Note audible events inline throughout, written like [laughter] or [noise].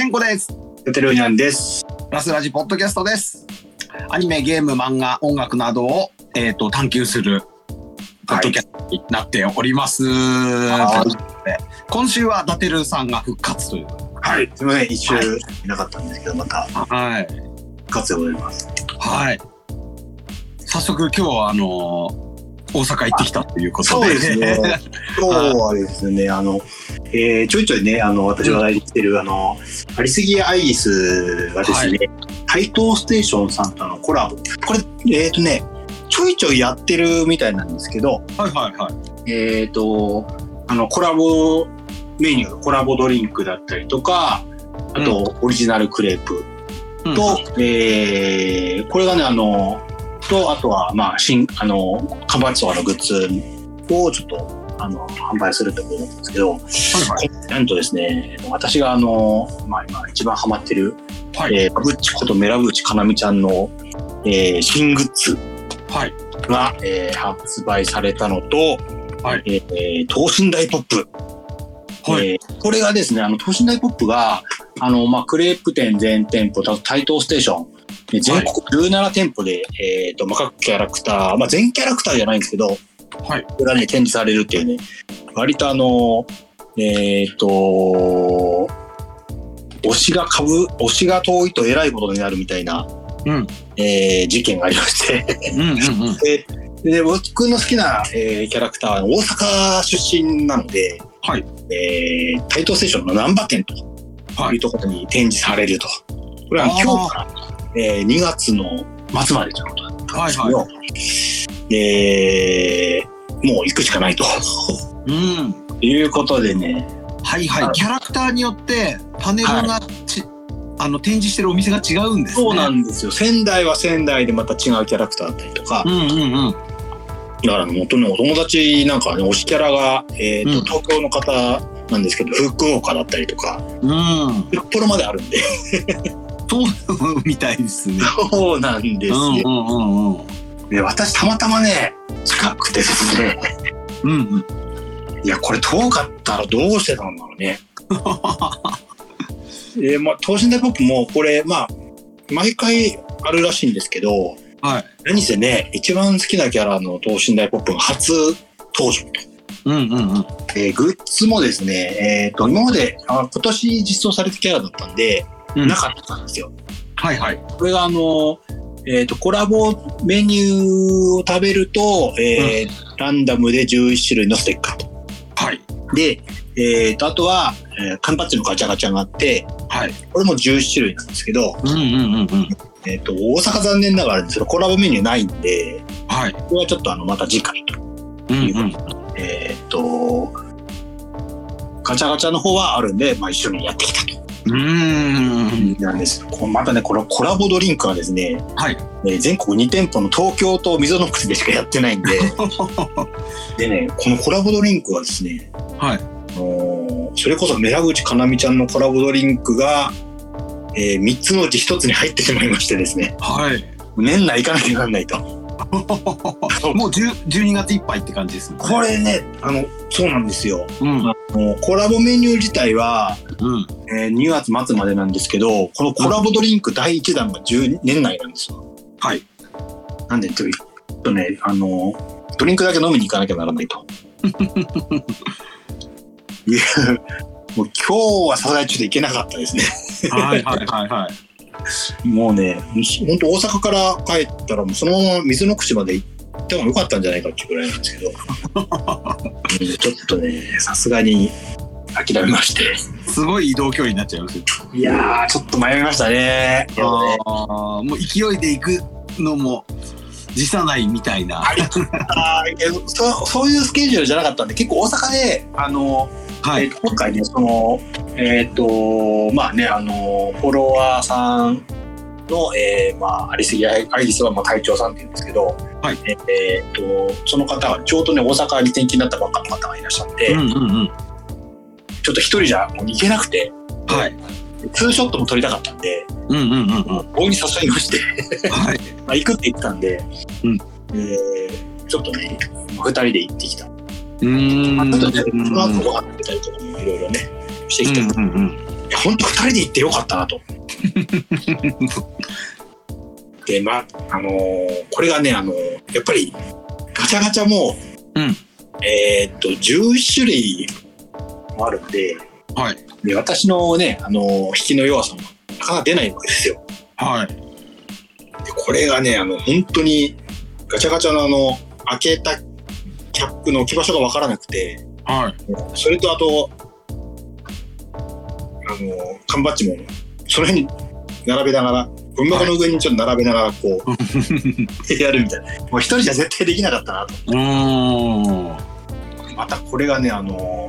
健吾です。テテルニャンです。ラスラジポッドキャストです。アニメ、ゲーム、漫画、音楽などを、えっ、と、探求する、ポッドキャストになっております。はとい今週はダテルさんが復活という。はい。すみません、一周はいいなかったんですけど、またはい。復活でございます。はい。早速今日は、あの大阪行ってきたということで。そうですね。今日はですね、[laughs] あの、えーちょいちょいね、あの、私が代理してる、あの、ありすぎアイリスがですね、台東ステーションさんとのコラボ。これ、えっ、とね、ちょいちょいやってるみたいなんですけど、はいはいはい。えっ、と、あの、コラボメニュー、コラボドリンクだったりとか、あと、オリジナルクレープうんと、えーこれがね、あの、と、あとは、まあ、新、あの、缶バッジとかのグッズをちょっと、あの、販売するってことなんですけど、はいはい。なんとですね、私があの、まあ、今一番ハマってる、はい。えー、バブッチことメラブーチかなみちゃんの、えー新グッズはい。が、えー発売されたのと、はいえー等身大ポップ。はい。えーこれがですね、あの、等身大ポップが、あの、まあ、クレープ店全店舗、台東ステーション、で全国17店舗で、えっ、と、まあ、各キャラクター、まあ、全キャラクターじゃないんですけど、はい。これがね、展示されるっていうね、割とあの、えっ、と、推しが株、推しが遠いと偉いことになるみたいな、うん。えー事件がありまして、うんうんうん。で、で僕の好きな、えーキャラクターは大阪出身なので、はい。えー、台東ステーションの難波店とはいいうところに展示されると。これは今日から、えー2月の末までということだったんはいですけど、はえーもう行くしかないとうん。いうことでね、はいは。はいいキャラクターによってパネルがち、あの展示してるお店が違うんですね。そうなんですよ。仙台は仙台でまた違うキャラクターだったりとか、うんうんうん。だから本当にお友達なんかはね、推しキャラが、えーとうん東京の方なんですけど、福岡だったりとか、うん。札幌まであるんで、そうみたいですね。そうなんですよ。うんうんうんうん。で私たまたまね、近くてですね、うんうん。いや、これ遠かったらどうしてたんだろうね。[laughs] えーまあ、等身大ポップもこれ、まあ、毎回あるらしいんですけど、はい。何せね、一番好きなキャラの等身大ポップが初登場と。うんうんうん。えーグッズもですね、えっ、と、今まで、あ今年実装されたキャラだったんで、うんなかったんですよ。はいはい。これがあの、えっ、と、コラボメニューを食べると、えーランダムで11種類のステッカーと。はい。で、えっ、と、あとは、えー缶バッジのガチャガチャがあって、はい。これも11種類なんですけど、うんうんうんうん。えっ、と、大阪残念ながらですけど、コラボメニューないんで、はい。これはちょっとあの、また次回と。うんうん。えっ、と、ガチャガチャの方はあるんで、まあ一緒にやってきたと。うーん。なんです。こまたね、このコラボドリンクはですね、はい。えー全国2店舗の東京と溝の口でしかやってないんで、[laughs] でね、このコラボドリンクはですね、はい。あのーそれこそメラ口かなみちゃんのコラボドリンクが、え3つのうち1つに入ってしまいましてですね、はい。年内行かなきゃなんないと。[laughs] もう10 12月いっぱいって感じです。これね、あの、そうなんですよ。うん。あのコラボメニュー自体は、うん。えー2月末までなんですけど、このコラボドリンク第1弾が10年内なんですよ。はい。なんで、ちょっとね、あの、ドリンクだけ飲みに行かなきゃならないと。[laughs] いう、もう今日はさすがにちょっと行けなかったですね。はいはいはいはい。もうね、本当大阪から帰ったらもうそのまま水の口まで行ってもよかったんじゃないかっていうぐらいなんですけど、[laughs] うんちょっとね、さすがに諦めまして。すごい移動距離になっちゃいますよ。いやー、ちょっと迷いましたね。もう勢いで行くのも辞さないみたいな。あそういうスケジュールじゃなかったんで結構大阪であの、はい。えー今回ねそのえっ、とまあねあのフォロワーさんの、えーまあ、ありすぎアイリスはまあ隊長さんって言うんですけど、はいええーとその方はちょうどね大阪に転勤になったばっかの方がいらっしゃって、うんうんうん。ちょっと一人じゃもう行けなくてはい。ツーショットも撮りたかったんでうんうんうんうん。大に誘いましてはい。[laughs] まあ、行くって言ってたんで、うんえーちょっとね、二人で行ってきた。うーん。まあ、ちょっとね、うんその後ご飯食べたりとかもいろいろね、してきて、うんうんうん。いや本当二人で行ってよかったなと。[laughs] で、まあ、あのーこれがね、あのーやっぱり、ガチャガチャも、うんえーっと、11種類もあるんで、はい。で私のね、あのー引きの弱さもなかなか出ないわけですよ。はい。でこれがね、あの、本当に、ガチャガチャのあの、開けたキャップの置き場所がわからなくて、はい。それとあと、あの、缶バッジも、その辺に並べながら、ゴミ箱の上にちょっと並べながら、こう、やるみたいな。もう一人じゃ絶対できなかったなと。うーん。またこれがね、あの、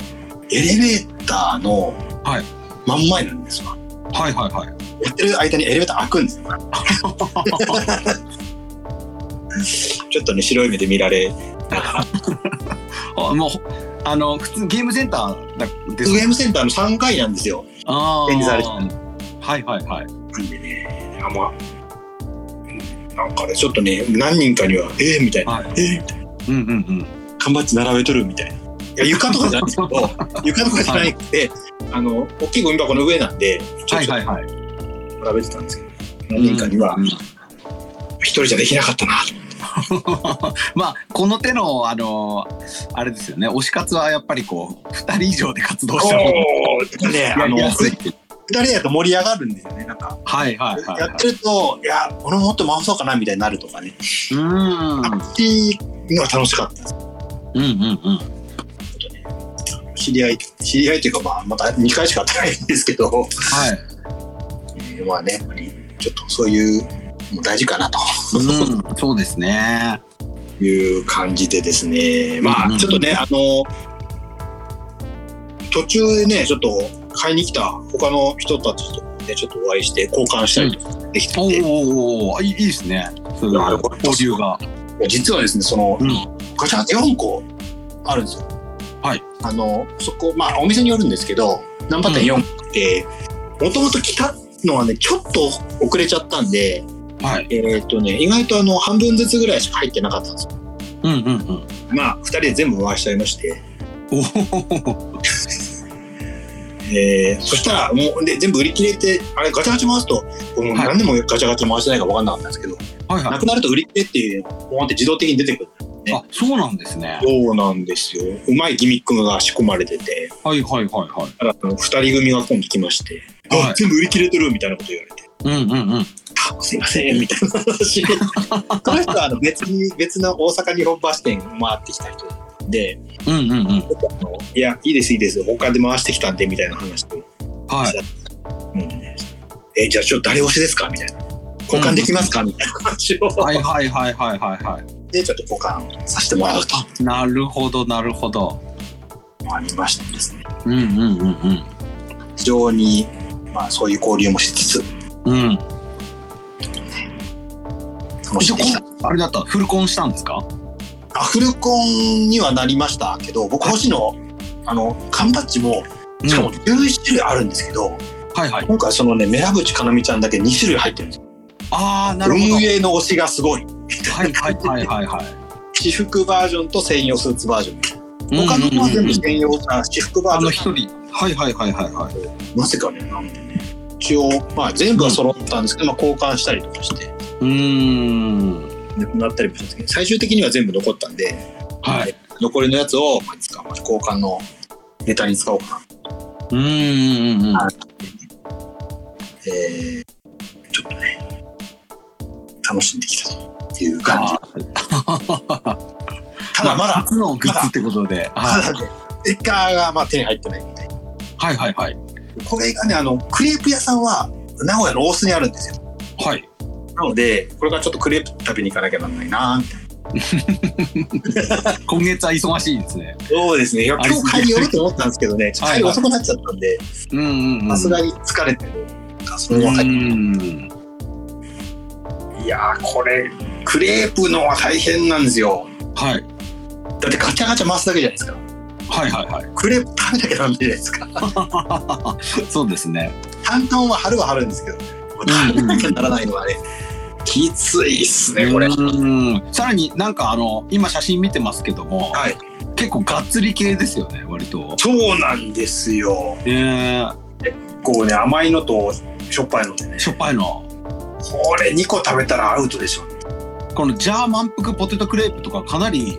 エレベーターのはい真ん前なんですわ。はいはいはい。やってる間にエレベーター開くんですよ。[laughs] ちょっとね、白い目で見られながら。[laughs] あもう、あの、普通ゲームセンターだですゲームセンターの3階なんですよ。展示されてはいはいはい。なんでね、あんま、うんなんかね、ちょっとね、何人かには、えー、みたいな、はいえー、みたいな、うんうんうん。缶バッジ並べとるみたいな。いや、床とかじゃないんですけど、床とかじゃなくて、あの、大きいゴミ箱の上なんで、ちょっとはいはいはい。並べてたんですけど、何人かにはう、ん一人じゃできなかったな [laughs] まあこの手のあのあれですよね推し活はやっぱりこう2人以上で活動した方がと。ね、やあの、りやすい二人だと盛り上がるんですよね、なんか。はいはいはい、はい、やってると、いや、俺ももっと回そうかなみたいになるとかね。うーんあっちのは楽しかったです。うんうんうん知り合い、知り合いというか、まあ、また2回しか会ってないんですけど、はいえーまあね、やっぱりちょっとそういうのも大事かなと。うんそうですね。いう感じでですね、まうんうんあちょっとね、あの、途中でね、ちょっと買いに来た他の人たちとね、ちょっとお会いして交換したりとかできておて、おおいいですね。そういうなるほど交流が。実はですね、その、うん。ガチャガチャ4個あるんですよ。はい。あの、そこ、まあお店によるんですけど、ナンバー店4個って、もともと来たのはね、ちょっと遅れちゃったんで、はい。えっ、とね、意外とあの、半分ずつぐらいしか入ってなかったんですよ。うんうんうん。まあ、二人で全部回しちゃいまして、おお。えーそしたら、もう、で、全部売り切れて、あれ、ガチャガチャ回すと、もうはい。何でもガチャガチャ回してないか分かんなかったんですけど、はいはないくなると売り切れっていう、ポンって自動的に出てくる。あそうなんですね。そうなんですよ。うまいギミックが仕込まれてて、はいはいはいはい。だからあの二人組が今度来まして、はい。あ全部売り切れてるみたいなこと言われて、うんうんうん。あすいません、みたいな話。[laughs] この人はあの別に、別の大阪日本橋店回ってきた人で、うんうんうん。いや、いいです、いいです、他で回してきたんで、みたいな話をはい。うん。え、じゃあちょっと誰推しですか？みたいな。交換できますか、みたいな話を、はいはいはいはいはいはで、ちょっと交換させてもらうと。いなるほどなるほど。ありましてですね。うんうんうん。非常に、まあそういう交流もしつつ、うん。あれだった。フルコンしたんですか？あフルコンにはなりました。けど、僕欲しいの、あの、缶バッジも、しかも11種類あるんですけど、はいはい。今回そのね、メラブチかなみちゃんだけ2種類入ってるんです。よ。ああなるほど。運営の推しがすごい。はいはいはいはいはい。私服バージョンと専用スーツバージョン。他の子は全部専用、あ私服バあのージョン。一人。はいはいはいはいはい。なぜかね、なんで一応、まあ全部は揃ったんですけど、まあ交換したりとかして、うーん。なくなったりもしたんですけど、最終的には全部残ったんで、はい。残りのやつを、まあ、いつかまた交換のネタに使おうかな。うーんうんうんはい。えー、ちょっとね、楽しんできたという感じ。あ [laughs] ただまだ、初のグッズってことで。まはだね、ステッカーがまあ手に入ってないみたい。いはいはいはいこれがね、あの、クレープ屋さんは名古屋の大須にあるんですよ。はいなので、これからちょっとクレープ食べに行かなきゃなんないなみたいな。[laughs] 今月は忙しいですねそうですね。いや今日帰り寄ると思ったんですけどね、ちょっと遅くなっちゃったんで、うんうんうんさすがに疲れてる。それうは帰りんいやー、これ、クレープのは大変なんですよ。はいだってガチャガチャ回すだけじゃないですか。はいはいはいクレープ食べなきゃダメじゃないですか。[laughs] そうですね担々は貼るは貼るんですけど、食べなきゃならないのはね、きついっすね、これ。うんさらになんかあの今写真見てますけどもはい。結構がっつり系ですよね割とそうなんですよ。えー、こうね、甘いのとしょっぱいのでね。しょっぱいの。これ2個食べたらアウトでしょ。このジャー満腹ポテトクレープとかかなり、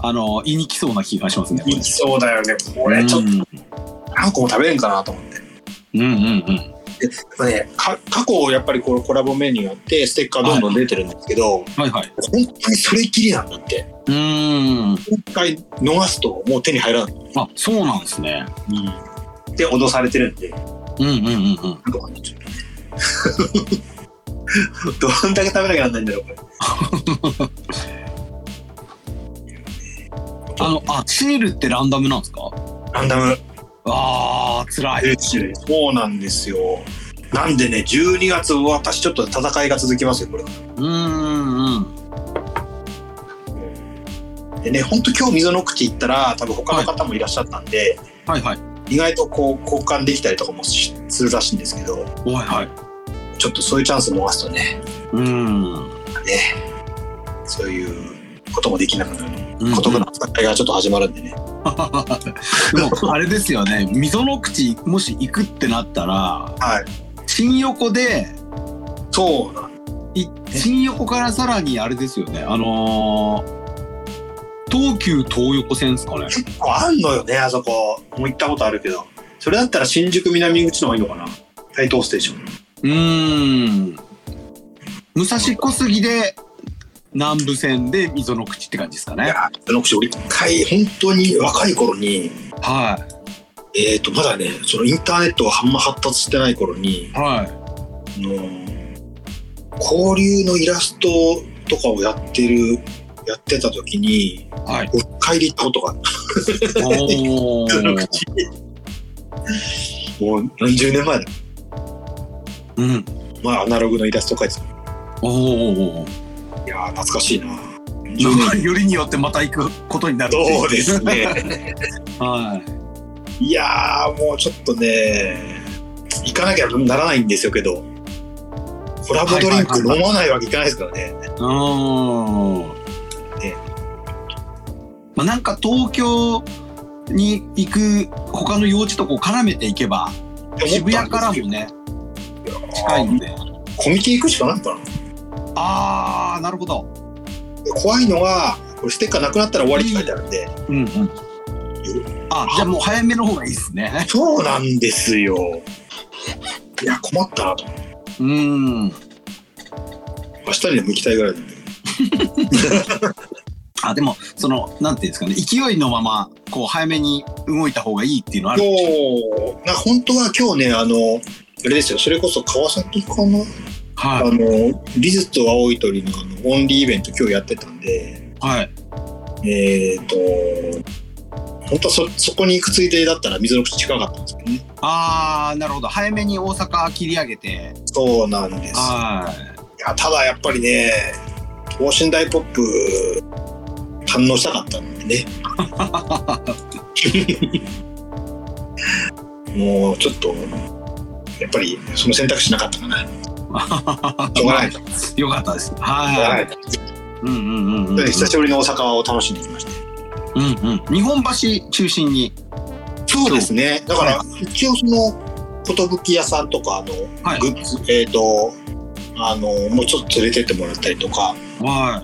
あの、言いにきそうな気がしますね。いきそうだよね。これちょっとうん何個も食べれんかなと思って。うんうんうん。でね、か過去やっぱりこのコラボメニューがあってステッカーどんどん出てるんですけど、はいはい。本当にそれっきりなんだってうーん。今回逃すともう手に入らない、あ、そうなんですね。で脅されてるんでうんうんうんうん。なんとかねちょっとね [laughs] どんだけ食べなきゃなんないんだろうこれ [laughs] あの、あ、シールってランダムなんですか？ランダムあー、辛い。そうなんですよなんでね12月私ちょっと戦いが続きますよこれうーんうん。でね本当今日溝の口行ったら多分他の方もいらっしゃったんで、はいはい。意外とこう交換できたりとかもしするらしいんですけどはいはい。ちょっとそういうチャンス逃すとねうーん。ねそういうこともできなくなるうん孤独な戦いがちょっと始まるんでね、[laughs] でも、あれですよね。溝の口、もし行くってなったら、はい新横で、そう新横からさらにあれですよね。あのー東急東横線ですかね。結構あんのよねあそこもう行ったことあるけどそれだったら新宿南口の方がいいのかな台東ステーションうーん。武蔵小杉で南武線で溝の口って感じですかね。いやその口俺一回本当に若い頃にはえっ、とまだねそのインターネットがあんま発達してない頃にい。はい。あの交流のイラストとかをやってるやってた時にはい。一回で行ったことがある。[laughs] もう何十年前だうん。まあアナログのイラスト描いてたおお。いやー懐かしいな。よりによってまた行くことになるそうです。ね。[laughs] はい。いやーもうちょっとね行かなきゃならないんですよけどコラボドリンク飲まないわけいかないですからね。うー。ん。ね。まあ、なんか東京に行く他の用地とこう絡めていけば渋谷からもね近いんで。コミケ行くしかないのかなああなるほど。で怖いのがこれステッカーなくなったら終わりって書いてあるんで。うんうん。あじゃあもう早めの方がいいですね。そうなんですよ。いや困ったなと。うん。明日にでも行きたいぐらいなんで。[laughs] あでもそのなんていうんですかね。勢いのままこう早めに動いた方がいいっていうのはあるそう。な本当は今日ねあのあれですよ。それこそ川崎かな？あはのリズと青い鳥のあのオンリーイベント今日やってたんでいはい。えっ、と本当はそそこに行くついでだったら水の口近かったんですけどね。ああなるほど。早めに大阪切り上げて。そうなんです。い。はやただやっぱりね等身大ポップ堪能したかったんでね。[laughs] もうちょっとやっぱりその選択肢なかったかなしょうがないい [laughs] よかったです。はないいうんうんうん久しぶりに大阪を楽しんできました。うんうん。日本橋中心に。そうですね。だから、一応その、寿屋さんとか、あの、はい。グッズ、えっ、と、あの、もうちょっと連れてってもらったりとか、は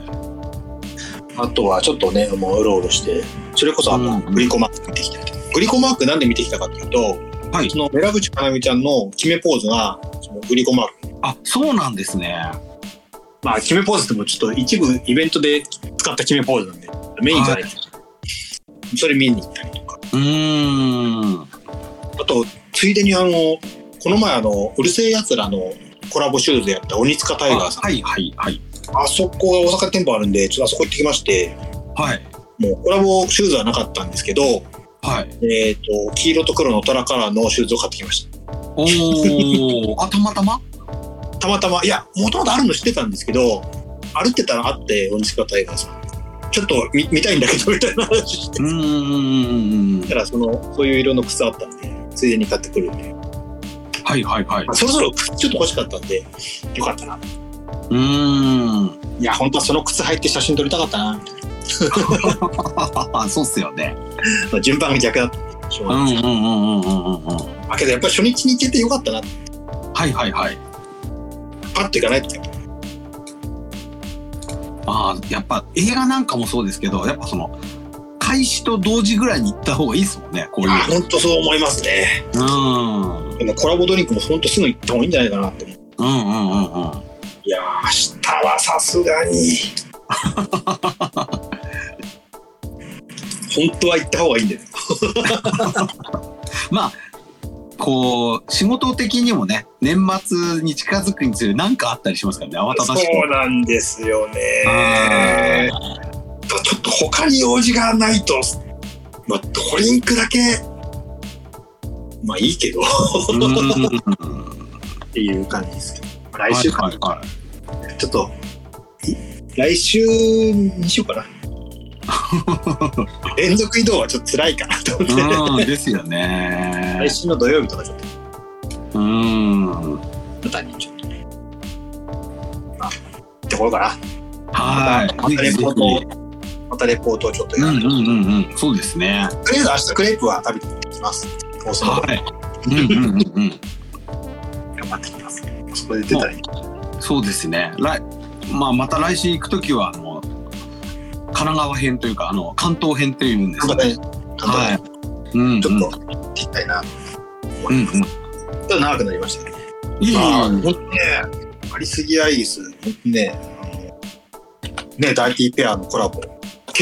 あとはちょっとね、もううろうろして、それこそあの、うんグリコマーク見てきたりと。か。グリコマークなんで見てきたかっていうと、はい。その、メラブチかなみちゃんの決めポーズが、そのグリコマーク。いあそうなんですねまあ、決めポーズってもちょっと一部イベントで使った決めポーズなんで、メインじゃないです。それ見に行ったりとか。うーんあと、ついでにあの、この前あの、うるせえ奴らのコラボシューズでやった鬼塚タイガーさん。はいはいはいあそこが大阪店舗あるんで、ちょっとあそこ行ってきまして、はいもうコラボシューズはなかったんですけど、はいえっ、と、黄色と黒のトラカラーのシューズを買ってきましおおあたまたま？た。たまたま、いや、もともとあるの知ってたんですけど、歩ってたらあって、鬼塚タイガーさん。ちょっと見見たいんだけど、みたいな話して。うーんうんうんだから、その、そういう色の靴あったんで、ついでに買ってくるんで、はいはいはいまあそろそろ靴ちょっと欲しかったんで、よかったな。うーんいや、本当はその靴履いて写真撮りたかったな、みたいな。そうっすよね [laughs] まあ順番が逆だったんでしょううがないですんうんうんうんうんうんうん明あけどやっぱり初日に行けてよかったな。はいはいはい。パッと行かないって。ああ、やっぱ映画なんかもそうですけど、やっぱその、開始と同時ぐらいに行った方がいいですもんね、こういうあ、本当そう思いますね。の。うん。でもコラボドリンクも本当すぐ行った方がいいんじゃないかなって思う。うんうんうんうん。いやー、明日はさすがに。[laughs] 本当は行った方がいいんだよ。[laughs] まあ、こう、仕事的にもね、年末に近づくにつれ何かあったりしますからね、慌ただしく。そうなんですよあね。ちょっと他に用事がないと、まあ、ドリンクだけ、まあいいけどっていう感じですけど。来週か、はいはいはいちょっと、い来週にしようかな。[laughs] 連続移動はちょっと辛いかなと思って。うん、ですよね来。週の土曜日とかちょっと、うん。またにちょっとね。ころかな。はい。またレポート、またレポートをちょっとやる。うんうんうんうん。そうですね。とりあえず明日クレープは食べてきます。大阪はい。うんうんうんうん。頑張ってきます。そこで出た。そうですね。来、まあ、また来週行くときは、あの。神奈川編というか、あの関東編っていうんですかね。はい。ちょっと聞きたいなうんうん。ちょっと長くなりましたね。いいまあ、本当ね、ありすぎアイリス、ね、ね、ダイティペアのコラボ、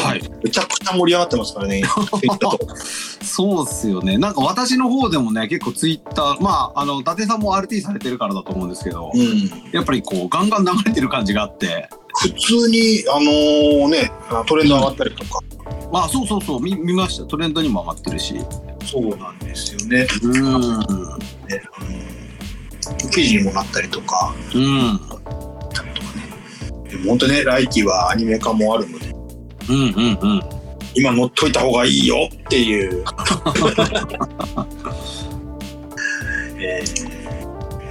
はい。めちゃくちゃ盛り上がってますからね。[laughs] そうっすよね。なんか私の方でもね、結構ツイッター、まあ、あの、伊達さんも RT されてるからだと思うんですけど、うん。やっぱりこう、ガンガン流れてる感じがあって、普通に、あのね、トレンド上がったりとか、あ、そうそうそう、見見ました。トレンドにも上がってるし。そうなんですよね。うん。ねあの記事にもなったりとか、うん。とかね。でも本当ね、来期はアニメ化もあるので、うんうんうん。今乗っといた方がいいよっていう。[laughs] えー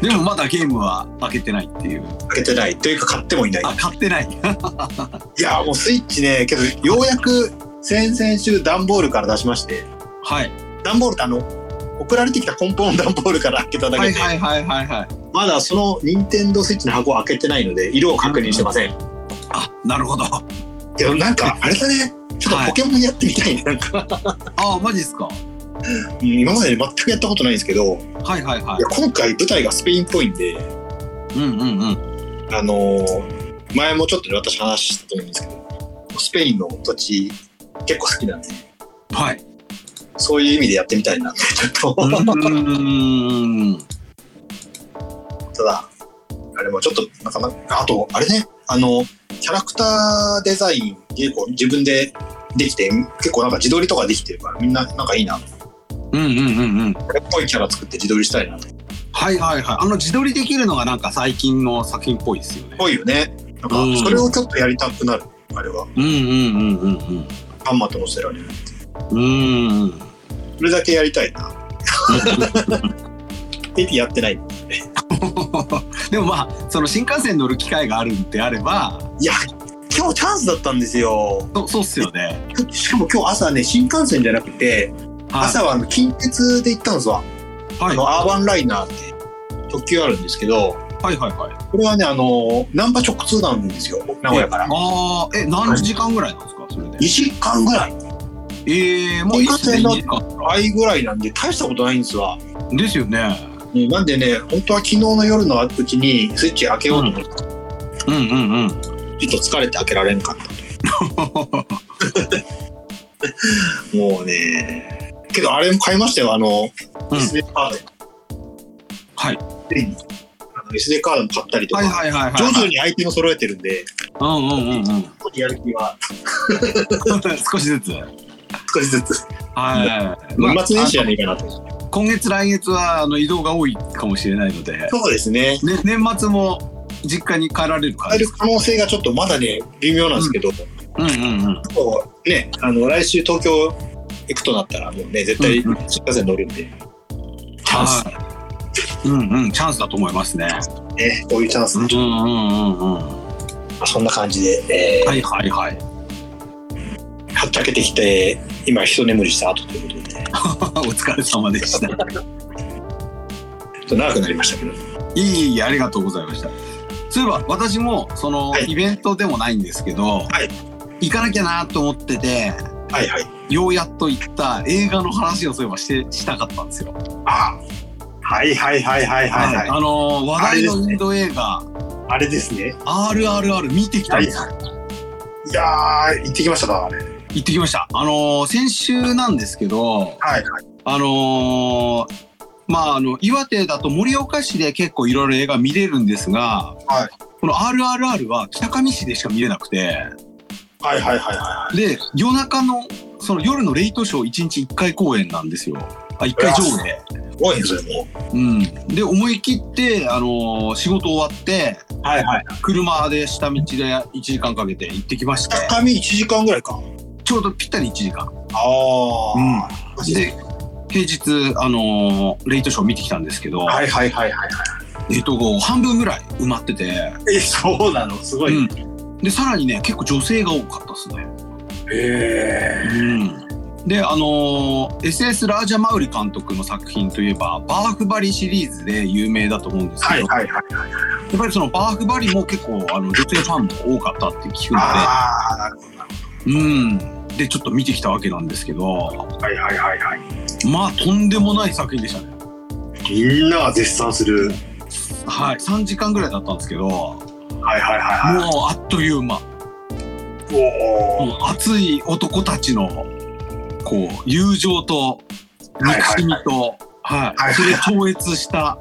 でもまだゲームは開けてないっていう。開けてないというか買ってもいない。あ、買ってない。いやもうスイッチねけどようやく先々週段ボールから出しましてはい。段ボールってあの送られてきた梱包の段ボールから開けただけで、はいはいはいはいはい。まだその任天堂スイッチの箱を開けてないので色を確認してません、あ、なるほど。けどなんかあれだねちょっとポケモンやってみたいねなんか、あ、マジですか。うん今まで全くやったことないんですけどはいはいはいいや。今回舞台がスペインっぽいんでうんうんうん。あのー前もちょっとね私話したと思うんですけどスペインの土地結構好きなんではい。そういう意味でやってみたいなってちょっと。ただ、あれもちょっとなかなか、あと、あれね、あの、キャラクターデザイン、結構自分でできて、結構なんか自撮りとかできてるから、みんななんかいいな。うんうんうんうん。これっぽいキャラ作って自撮りしたいな。っはいはいはい。あの自撮りできるのがなんか最近の作品っぽいですよね。ぽいよね。なんうんか、それをちょっとやりたくなる、あれは。うんうんうんうんハンマーと乗せられる。うん。うーん。それだけやりたいな。エ [laughs] ピやってない。[laughs] でもまあ、その新幹線乗る機会があるんであれば、いや、今日チャンスだったんですよ。そそうっすよね。しかも今日朝ね、新幹線じゃなくて、はい朝はあの近鉄で行ったんですわ。はいあの、アーバンライナーって特急あるんですけど、はいはいはい。これはね、あの、難波直通なんですよ、名古屋から。ああ、え、何時間ぐらいなんですか、それで？2時間ぐらい、ええもういいっすね。新幹線のいいか倍ぐらいなんで、大したことないんですわ。ですよね。うんなんでね、本当は昨日の夜のうちにスイッチ開けようと思って、うんうんうん。ちょっと疲れて開けられんかった。[laughs] もうね、けどあれも買いましたよ、あの、うん SD カード。はい。ついにあの SD カードも買ったりとか、はいはいはいはい。徐々にアイテム揃えてるんで、うんうんうんうん。やる気は [laughs] 少しずつ。少しずつ、はい。年末年始じゃあねえかなと。の今月来月はあの移動が多いかもしれないので、そうですね。ね、年末も実家に帰られる感変える。可能性がちょっとまだね、微妙なんですけど、うんうんうん。そうね、あの、来週東京行くとなったら、もうね、絶対うん新幹線乗るんで、チャンスはい。うんうん、チャンスだと思いますね。ね、こういうチャンス、うんうんうんうん。はそんな感じで、えーいはいはい。はっちゃけてきて、今一眠りした後ということで、[laughs] お疲れ様でした。と長くなりましたけど。いいいいありがとうございました。そういえば私もそのはいイベントでもないんですけど、はい行かなきゃなと思ってて、はいはい。ようやっと行った映画の話をそういえばしてしたかったんですよ。あはいはいはいはいはいはい。あのー話題のインド映画、あれですね。RRR 見てきたんですよ。いやー、行ってきましたか、あれ。行ってきました。あのー先週なんですけど、はいはい。あのーまああの岩手だと盛岡市で結構いろいろ映画見れるんですが、はいこの RRR は北上市でしか見れなくて、はいはいはいはで夜中のその夜のレイトショー1日1回公演なんですよ。あ1回上映。い。多いね、それも。うん、で思い切って、あのー仕事終わってはいはい。車で下道で1時間かけて行ってきまして高見1時間ぐらいか。ちょうどぴったり1時間。ああ。うんで平日、あのーレイトショー見てきたんですけど、はいはいはいはいはえっと、半分ぐらい埋まってて、い。え、そうなの？すごい。うん、でさらにね結構女性が多かったですね。へえ。うん、であのー SS ラージャ・マウリ監督の作品といえばバーフバリシリーズで有名だと思うんですけど、はいはいはい。やっぱりそのバーフバリも結構あの女性ファンも多かったって聞くのああ、なるほどなるで、うん、でちょっと見てきたわけなんですけどほど。はいはいはいはい。まあとんでもない作品でしたね。みんなが絶賛する。はい3時間ぐらいだったんですけどもはいはいはい。うあっという間。もう熱い男たちのこう友情と憎しみと、はい。はい。それ超越した、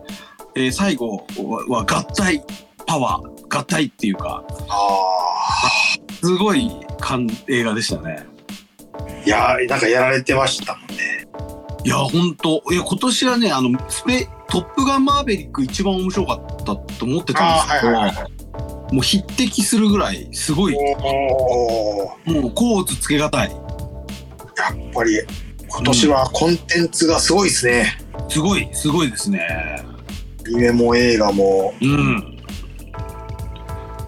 えー最後は合体パワー。合体っていうかあすごい感映画でしたね。あ。いやー、なんかやられてましたもんね。いや本当いや今年はねあのスペトップガンマーヴェリック一番面白かったと思ってたんですけど、あーはいはいもう匹敵するぐらいすごい。もうコーツつけがたいやっぱり今年はコンテンツがすごいですね。すごいすごいですね。アニメも映画も。うん。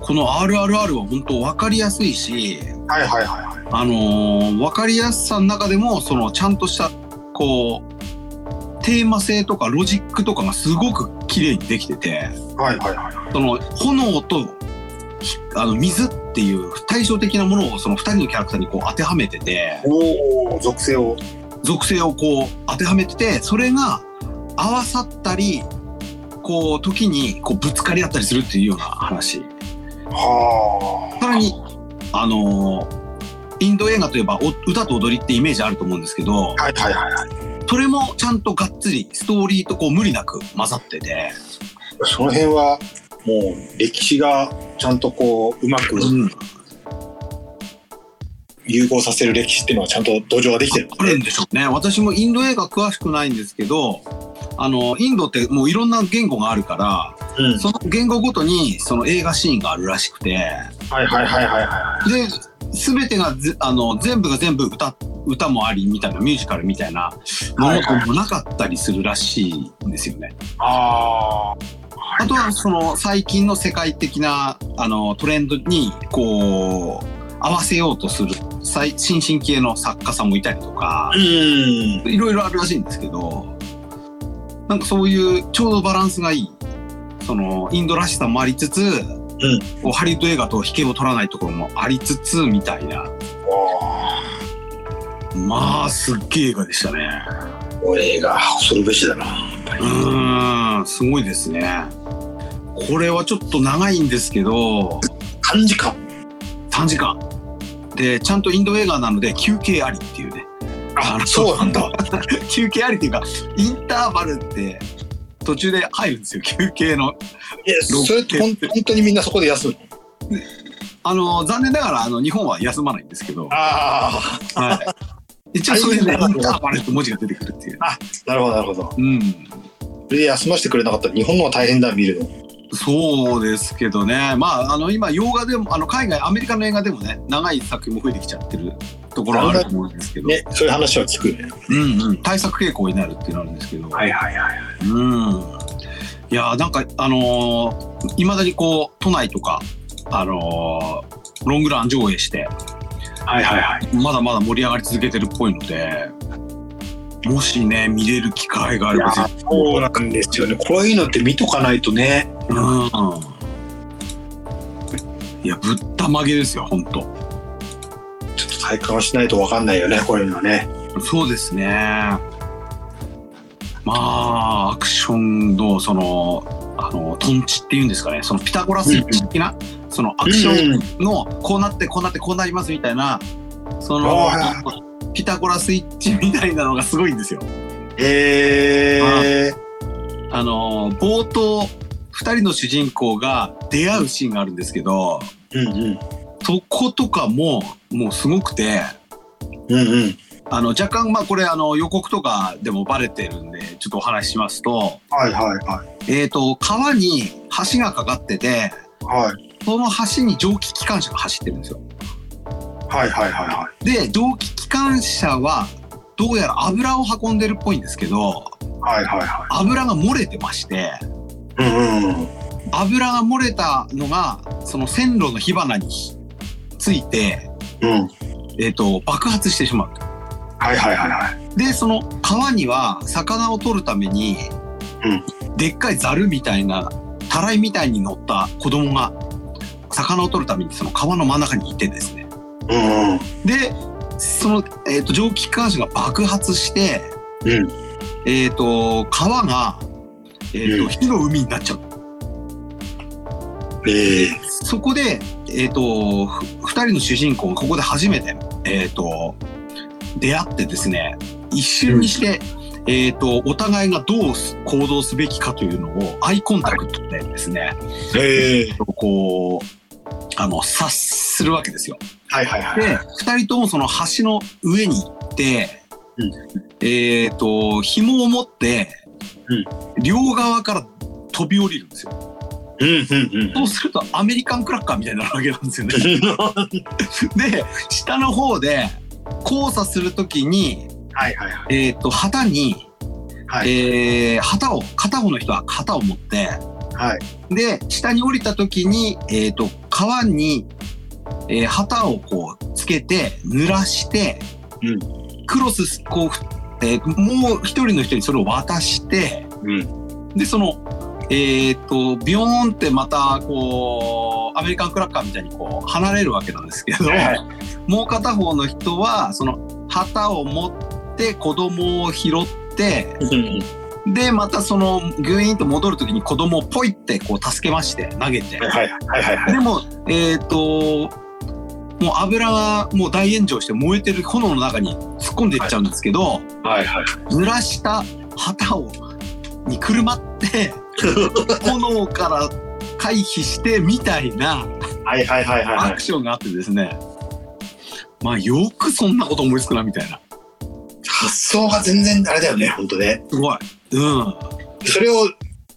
この RRR は本当分かりやすいし、はいはいはいはい。あのー分かりやすさの中でもそのちゃんとしたこうテーマ性とかロジックとかがすごく綺麗にできててはいはいはい。その炎とひあの水っていう対照的なものをその2人のキャラクターにこう当てはめてて属性を。属性をこう当てはめててそれが合わさったりこう時にこうぶつかり合ったりするっていうような話。はさらに、あのーインド映画といえばお歌と踊りってイメージあると思うんですけどあ。はいはいはいはい。それもちゃんとがっつりストーリーとこう無理なく混ざってて、その辺はもう歴史がちゃんとこううまくうん、融合させる歴史っていうのはちゃんと土壌ができてるあるんでしょうね私もインド映画詳しくないんですけどあのインドってもういろんな言語があるからうん。その言語ごとにその映画シーンがあるらしくてはいはいはいはいはで全てがぜあの全部が全部歌歌もありみたいなミュージカルみたいなものともなかったりするらしいんですよね。い。ああ。あとはその最近の世界的なあのトレンドにこう合わせようとする最新進系の作家さんもいたりとかうん。いろいろあるらしいんですけどなんかそういうちょうどバランスがいいそのインドらしさもありつつ、こうハリウッド映画と引けを取らないところもありつつみたいなまあすっげえ映画でしたね。お映画恐るべしだな。うーんすごいですね。これはちょっと長いんですけど短時間。3時間。でちゃんとインド映画なので休憩ありっていうね。あのそうなんだ。[laughs] 休憩ありっていうかインターバルって途中で入るんですよ。休憩の。え、それって本当にみんなそこで休む？のあの残念ながらあの日本は休まないんですけど、あはい、一応それで、ね、インターバルって文字が出てくるっていう、あ。なるほどなるほど。うん、それで休ませてくれなかったら日本の方が大変だ見るの。そうですけどねまああの今洋画でもあの海外アメリカの映画でもね長い作品も増えてきちゃってるところはあると思うんですけど、ね、そういう話は聞くよね。うんうん、対策傾向になるっていうのあるんですけど、はいはいはい。うん。いやーなんかあのい、まだにこう都内とかあのーロングラン上映してはいはいはい。まだまだ盛り上がり続けてるっぽいのでもしね見れる機会があればそうなんですよね。こういうのって見とかないとね。うんいやぶったまげですよ本当ちょっと体感しないとわかんないよね、こういうのはね。そうですねまあアクションのそのあのトンチっていうんですかねそのピタゴラスイッチ的な、そのアクションのこうなってこうなってこうなりますみたいなそのあピタゴラスイッチみたいなのがすごいんですよ。えー。あの冒頭2人の主人公が出会うシーンがあるんですけどうんうん。そことかももうすごくてうんうん。あの若干まあこれあの予告とかでもバレてるんでちょっとお話ししますと,、はいはいはい。えー、と川に橋がかかっててはい。その橋に蒸気機関車が走ってるんですよ。はいはいはいはで蒸気機関車はどうやら油を運んでるっぽいんですけどい。はいはいは油が漏れてましてい。うんうん。油が漏れたのがその線路の火花について、うん。えー、と爆発してしまうと。はいはいはいはい。でその川には魚を取るために、でっかいザルみたいなたらいみたいに乗った子供が魚を取るためにその川の真ん中にいてですね。うんうん。でその、えー、と蒸気機関車が爆発して、うん。えー、と川が、えーとうん。火の海になっちゃう。ええそこで、えー、とふ2人の主人公がここで初めて、えー、と出会ってですね一瞬にして、えー、とお互いがどう行動すべきかというのをアイコンタクトでですね、ええこうあの察するわけですよ。はいはいはい。で2人ともその橋の上に行って、うんえっ、と紐を持って、うん両側から飛び降りるんですよ。うんうんそうするとアメリカンクラッカーみたいになるわけなんですよね。[laughs] で下の方で交差するときに、はいはいはい。えっと旗に、はいえー旗を片方の人は旗を持ってはい。で下に降りたときに、えっと川に、えー旗をこうつけて濡らして、うんクロスこう、えーもう一人の人にそれを渡してうん。でそのえっとビヨーンってまたこうアメリカンクラッカーみたいにこう離れるわけなんですけど。はいもう片方の人はその旗を持って子供を拾ってうん。でまたそのグイーンと戻る時に子供をポイってこう助けまして投げてはいはいはいはい。でもえっ、ともう油がもう大炎上して燃えてる炎の中に突っ込んでいっちゃうんですけど、はいはい。濡らした旗をにくるまって [laughs] 炎から回避してみたいなはいはいはいはいはいアク。ションがあってですねまあよくそんなこと思いつくなみたいな発想が全然あれだよね、本当ね。すごい。うん。それを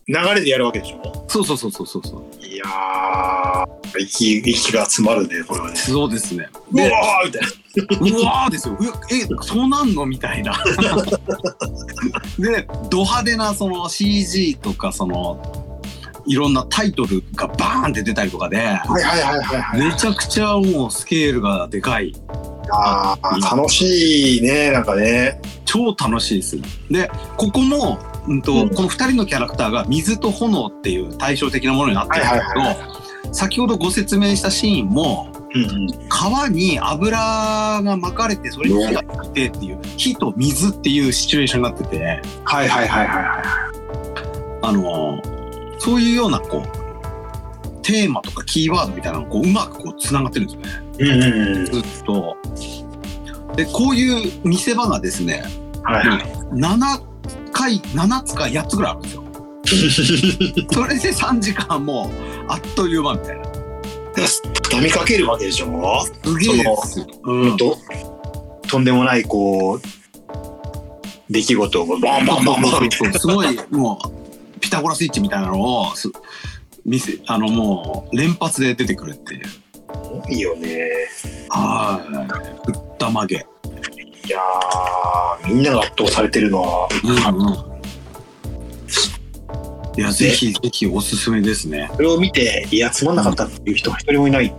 流れでやるわけでしょ？そうそうそうそうそうそう。いやー、息、息が詰まるね、これはね。そうですね。うわで、ーみたいな。うわーですよ。え、えそうなんの？みたいな。[laughs] で、ド派手なその CG とか、その、いろんなタイトルがバーンって出たりとかで、はいはいはいはいはい。めちゃくちゃもうスケールがでかい。あー楽しいね、なんかね。超楽しいです。で、ここも、うんとうんこの2人のキャラクターが水と炎っていう対照的なものになってるんですけど、はい先ほどご説明したシーンもうんうん。川に油が巻かれてそれに火がついてっていう火と水っていうシチュエーションになっててはいはいはいはいはあのそういうようなこうテーマとかキーワードみたいなのがこううまくこうつながってるんですよねい。うん。ずっと。でこういう見せ場がですねはいはい。7回7つか8つぐらいあるんですよ。[laughs] それで3時間もうあっという間みたいな。畳みかけるわけでしょ？すげえ。うんととんでもないこう出来事をバンバンバンバンみたいなすごいもうピタゴラスイッチみたいなのをす見せあのもう連発で出てくるっていう。いいよね。はい。ぶったまげ、いやーみんなが圧倒されてるのは。うんうん、いやぜひぜひおすすめですね。それを見ていやつまんなかったっていう人が一人もいない。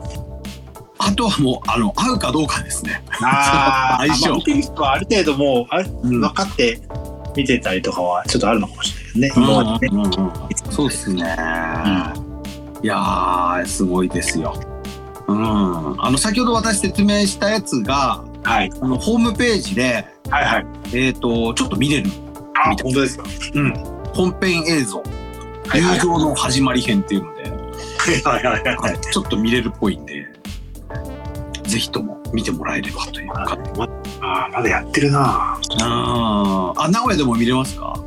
ああとはもうあの合うかどうかですね。あー [laughs] 相性。まあ見てる人はある程度もうあれうん。分かって見てたりとかはちょっとあるのかもしれないね。今までねそうですね。いやーすごいですよ。うん、あの先ほど私説明したやつがはいあのホームページで、はいはい。えー、とちょっと見れる、あ本当ですか？うん、本編映像「はいはい友情の始まり編」っていうので、はいはいはいはいちょっと見れるっぽいんでぜひとも見てもらえればというか。まあーまだやってるな。あーあ名古屋でも見れますか？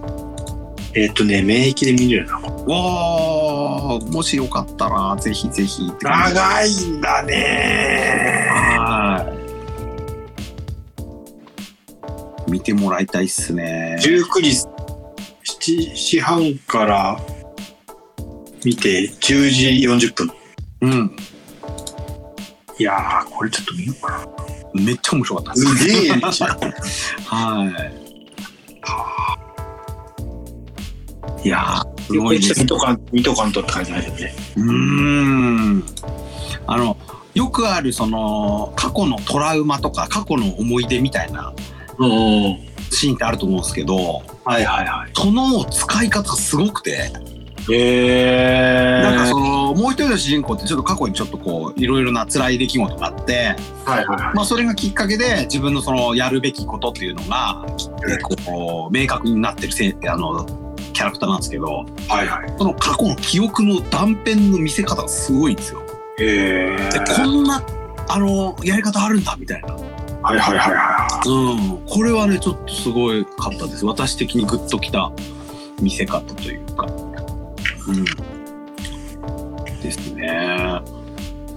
えっ、とね免疫で見れるな。わーもしよかったらぜひぜひ長いんだね。はい見てもらいたいっすね。19時7時半から見て10時40分。うん。いやーこれちょっと見ようかな。めっちゃ面白かったです。すげえね。[laughs] はい。いやー、すごいです見。とかん見とかんとって感じですよね。うーん。あの、よくあるその過去のトラウマとか過去の思い出みたいなうん。シーンってあると思うんですけど、はいはいはい。その使い方がすごくて、えなんかそのもう一人の主人公ってちょっと過去にちょっとこういろいろな辛い出来事があって、はいはいはい。まあそれがきっかけで自分のそのやるべきことっていうのが、えーこう明確になってるせいあのキャラクターなんですけど、はいはい。その過去の記憶の断片の見せ方がすごいんですよ。えでこんなあのやり方あるんだみたいな。はいはいはいはうん、これはねちょっとすごいかったです。私的にグッときた見せ方というか。うん。ですね。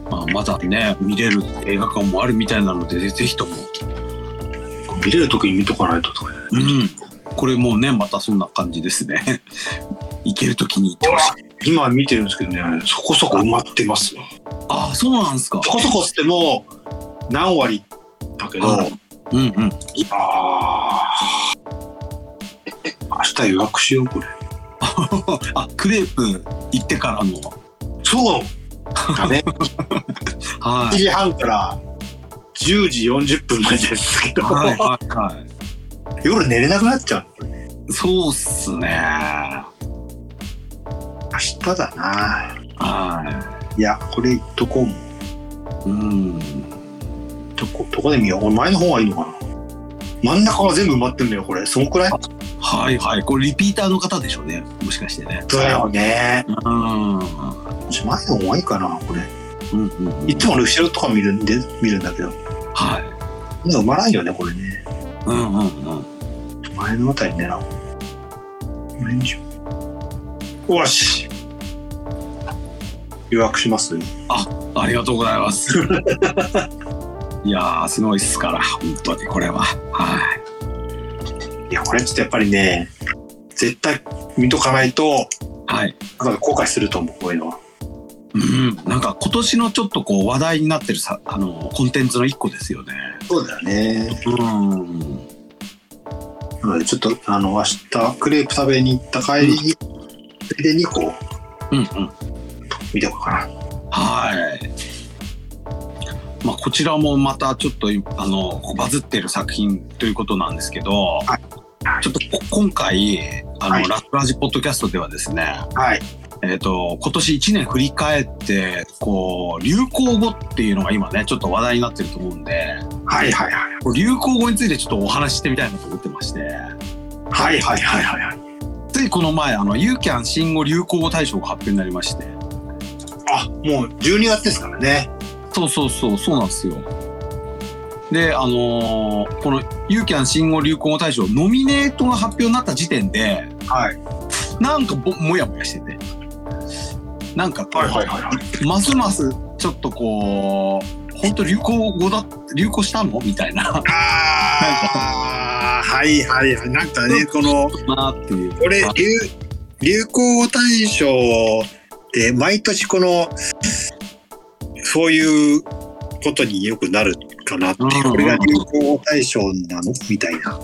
まあ、まだね見れる映画館もあるみたいなのでぜひとも。い。見れる時に見とかないととかね。うん。これもうねまたそんな感じですね。[laughs] 行ける時に行ってほしい。今見てるんですけどね、そこそこ埋まってますよ。ああそうなんですか。そこそこってもう何割だけど、はいうんうん。いやー明日予約しようこれ。[laughs] あクレープ行ってからの。そうだね。[laughs] は7時半から10時40分までですけい。ど、はいはいはい。夜寝れなくなっちゃう。そうっすね。明日だな。はいや、これどこも、い。うん。どこ、どこで見よう。俺前の方がいいのかな。真ん中が全部埋まってんのよ、これ。そのくらい？はいはい。これリピーターの方でしょうね。もしかしてね。だよね。うん。うん前の方がいいかな、これ。うんうん。いつもの後ろとか見るんで、見るんだけど。はい。埋まらんよね、これね。うんうんうん。前のあたり狙おう。これにしよう。よし。予約します？ありがとうございます。[laughs] いやー、すごいっすから、本当にこれは。はいや、これちょっとやっぱりね、絶対見とかないと、い。はい。なんか後悔すると思う、こういうのは。うん。なんか今年のちょっとこう話題になってるさ、あの、コンテンツの一個ですよね。そうだよね。うん。なので、ちょっと、あの、明日、クレープ食べに行った帰りに、ついでにこう、うんうん。見ておこうかな。はい。まあ、こちらもまたちょっとあのバズってる作品ということなんですけど、ちょっとこ今回あの、はいラップラジポッドキャストではですね、はい。えっ、と今年1年振り返ってこう流行語っていうのが今ねちょっと話題になってると思うんで、はいはいはい。流行語についてちょっとお話ししてみたいなと思ってまして、はいはいはいはいはい。ついこの前あのユーキャン新語流行語大賞が発表になりまして、あ、もう12月ですからね。そうそうそうそうなんですよ。であのーこのユーキャン新語・流行語大賞ノミネートが発表になった時点ではい。なんかぼもやもやしててなんかこう、はいはいはいはい。ますますちょっとこう本当流行語だ流行したの？みたいなああ、はいはいはい。なんかね、この。これ、流流行語大賞って、毎年この、そういうことによくなるかなってこれが流行語大賞なの？みたいな。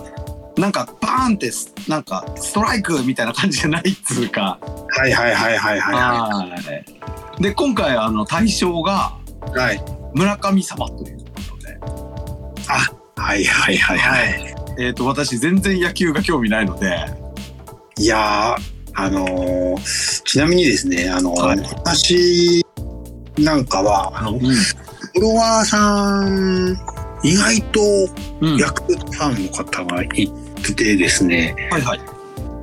なんかバーンってすなんかストライクみたいな感じじゃないっつうか。はいはいはいはいははいで今回あの大賞がい。はい。村神様ということで。はいはいはいはい。えっ、と、私全然野球が興味ないので、いやー、あのーちなみにですね、あのーはい私なんかは、あの、フうん。ォロワーさん、意外とうん。ヤクルトファンの方がいててですね、はいはい。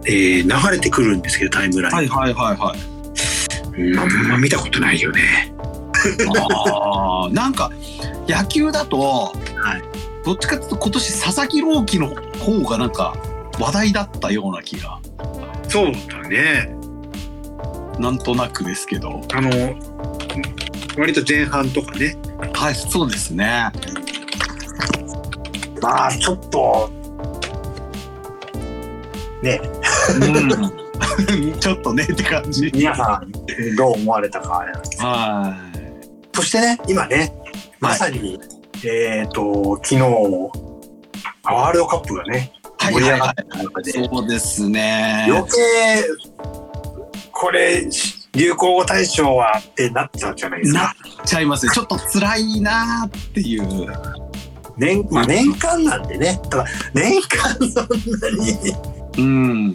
えー流れてくるんですけど、タイムライン。はいはいはいはい。うんあんま見たことないよね。ああ、なんか野球だと、はいどっちかっていうと今年佐々木朗希の方がなんか話題だったような気が、そうだね。なんとなくですけど。あの、割と前半とかね。はい、そうですね。まあ、ちょっと、ね、うん。[laughs] ちょっとねって感じ。皆さんどう思われたかはそしてね、今ね、まさに、えっ、と、昨日、ワールドカップがね、い。はい盛り上がっはいはい。た中で、そうですね。余計、これ、流行語大賞はってなっちゃうじゃないですなっか。ちゃいますね。ちょっと辛いなーっていう。年、まあ年間なんでね。ただ、年間そんなに、うん。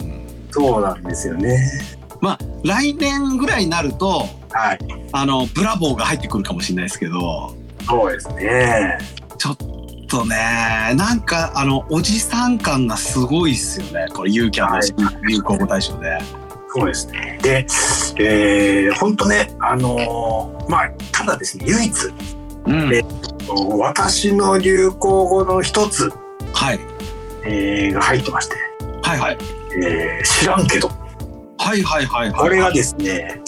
そうなんですよね。まあ、来年ぐらいになると、はい。あの、ブラボーが入ってくるかもしれないですけど、そうですね。ちょっとね、なんか、あの、おじさん感がすごいっすよね。これ、ユーキャンの流行語大賞で。そうですね。で、えー、本当ね、あのーまあ、ただですね、唯一、うん。え私の流行語の一つ、はい。えーが入ってまして、はいはい。えー知らんけど、はいはいはいはい。これがですね、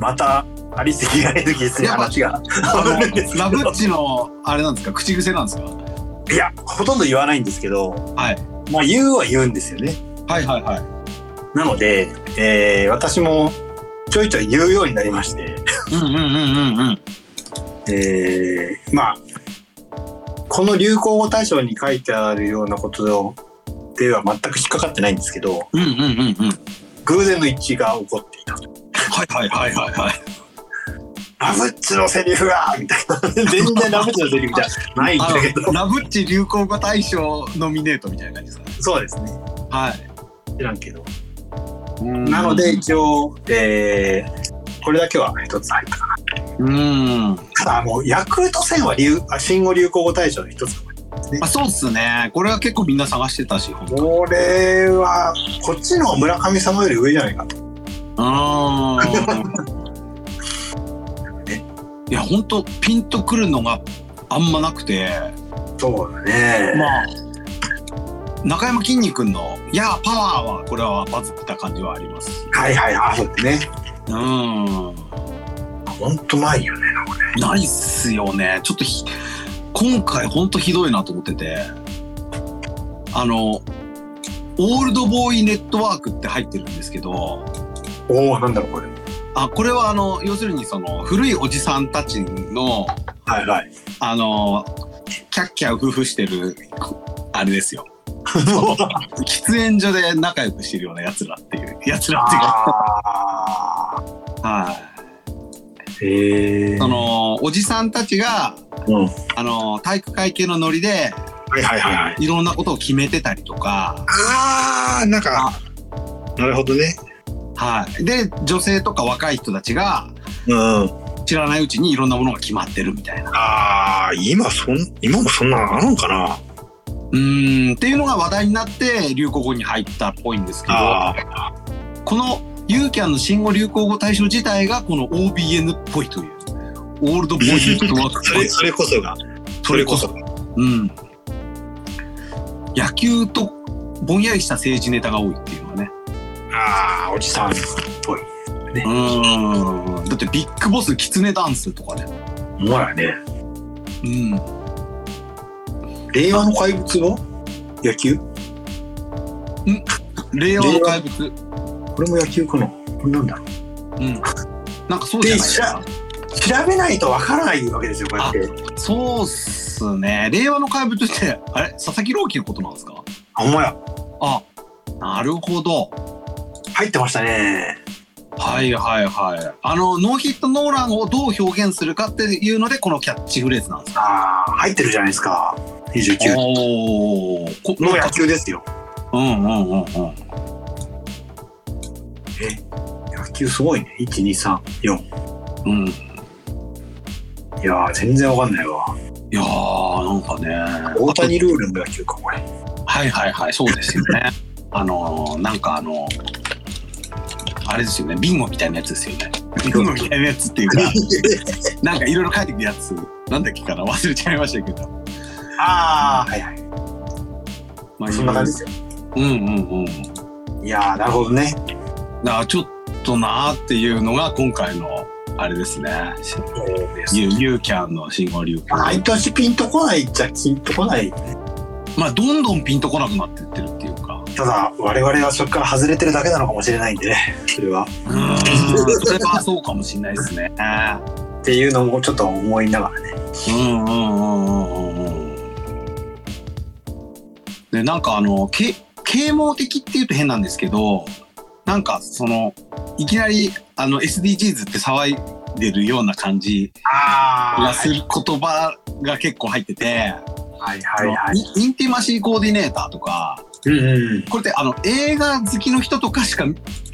また、ありすぎない時ですね、話が。あの、ラブッチの、あれなんですか、口癖なんですか？いや、ほとんど言わないんですけど、はい。まあ、言うは言うんですよね。はいはいはい。なので、えー私もちょいちょい言うようになりまして、うんうんうんうんうん。えーまあ、この流行語大賞に書いてあるようなことでは全く引っかかってないんですけど、うんうんうんうん。偶然の一致が起こっていたと。はいはいはいはいはい。ラブッチのセリフがみたいな。全然ラブッチのセリフじゃないんあだけどの、。ラブッチ流行語大賞ノミネートみたいな感じですかね。そうですね。はい。知らんけど。ななので、一応、えーこれだけは一つ入ったかな。うん。ただ、あの、ヤクルト1000は流あ新語流行語大賞の一つあ、そうっすね。これは結構みんな探してたし、これは、こっちの村上様より上じゃないかと。うー [laughs] ん。いや、ほんと、ピンとくるのがあんまなくて、そうだね。まあ、中山きんに君の、いや、パワーは、これはバズった感じはあります。はいはい、あ、そうですね。うん。ほんとないよね。ないっすよね。ちょっとひ、今回ほんとひどいなと思ってて、あの、オールドボーイネットワークって入ってるんですけど、おおなんだろう、これ。あ、これはあの、要するにその、古いおじさんたちの、はいはい。あの、キャッキャウフフしてる、あれですよ。[laughs] 喫煙所で仲良くしてるような奴らっていう、奴らっていうか、あはい。ーへえ。その、おじさんたちが、うん。はあの、体育会系のノリで、いはいはいはい。いろんなことを決めてたりとか、ああ、なんか、なるほどね。はい。で、女性とか若い人たちが、うん。知らないうちにいろんなものが決まってるみたいな。ああ、今そん、今もそんなのあるんかな？うーん、っていうのが話題になって流行語に入ったっぽいんですけど、あこのユーキャンの新語・流行語大賞自体がこの OBN っぽいという。オールドボーイネットワークっ [laughs] それ。[laughs] それこそが。それこそ。うん。野球とぼんやりした政治ネタが多いっていうのはね。ああ、おじさんっぽい。うーん。だってビッグボスキツネダンスとかね。ほんまやね。うん。令和の怪物は野球？令和の怪物。これも野球かな？これなんだ？ろううん。なんかそうじゃない？ですか。調べないとわからないわけですよ、こうやって。そうっすね。令和の怪物って、あれ？佐々木朗希のことなんですか？ほんまや。あ、なるほど。入ってましたね。はいはいはい。あの、ノーヒットノーランをどう表現するかっていうので、このキャッチフレーズなんですか？ああ、入ってるじゃないですか。29おお。この野球ですよ。うんうんうんうん。球すごいね。1、2、3、4。うん。いやー、全然わかんないわ。やー、なんかね。大谷ルールの野球か、これ。はいはいはい、そうですよね。あのー、なんかあのあれですよね、ビンゴみたいなやつですよね。ビンゴみたいなやつっていうか、なんかいろいろ書いてくるやつ、なんだっけかな、忘れちゃいましたけど。ああ、はいはい。まあそんな感じですよ。うんうんうん。いやー、なるほどね。だからちょっとなーっていうのが今回の、あれですね。ユユーキャンの信号流毎年ピンとこないっちゃピンとこない。まあ、どんどんピンとこなくなってってるっていうか。ただ、我々はそこから外れてるだけなのかもしれないんでね。それは。うーん、それはそうかもしれないですね。っていうのもちょっと思いながらね。うんうんうんうんうんうん。で、なんかあの、け啓蒙的っていうと変なんですけど、なんかその、いきなりあの SDGs って騒いでるような感じあがする言葉が結構入ってて、はいはいはい。インティマシーコーディネーターとか、うんうん。これってあの映画好きの人とかしか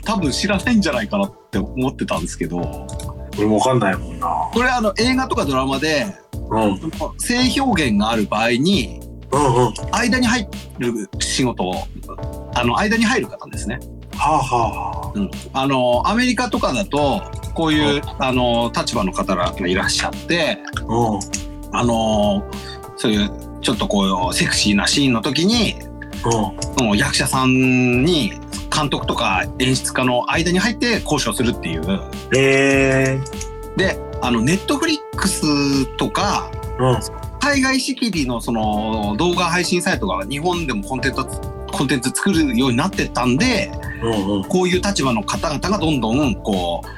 多分知らないんじゃないかなって思ってたんですけど、これもわかんないもんな。これあの映画とかドラマでうん。うん性表現がある場合に、うん。間に入る仕事をあの間に入る方ですね、はあはうん、あのアメリカとかだとこういうあの立場の方がいらっしゃってあ。うん。あのそういうちょっとこうセクシーなシーンの時にうん。役者さんに監督とか演出家の間に入って交渉するっていうえであのネットフリックスとかー。うん。海外仕切りのその動画配信サイトが日本でもコンテンツコンテンツ作るようになってたんでうんうん。こういう立場の方々がどんどんこう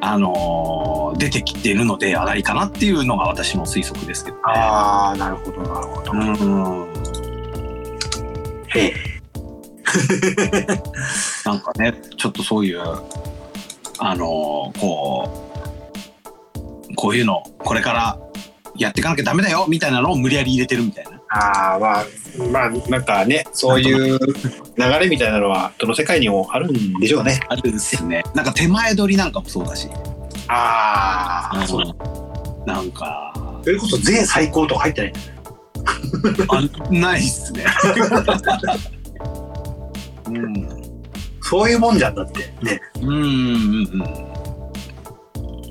あのー出てきているのではないかなっていうのが私の推測ですけどね。ああ、なるほどなるほど。うんへえ。[laughs] なんかねちょっとそういうあのーこうこういうのこれからやっていかなきゃダメだよみたいなのを無理やり入れてるみたいな。ああ、まあ、まあ、なんかね、そういう流れみたいなのは、どの世界にもあるんでしょうね。あるですね。なんか手前取りなんかもそうだし。ああ、そう。うんなんかそれこそ税最高とか入ってない？あないっすね。うんそういうもんじゃんだって。ね。うんうんうん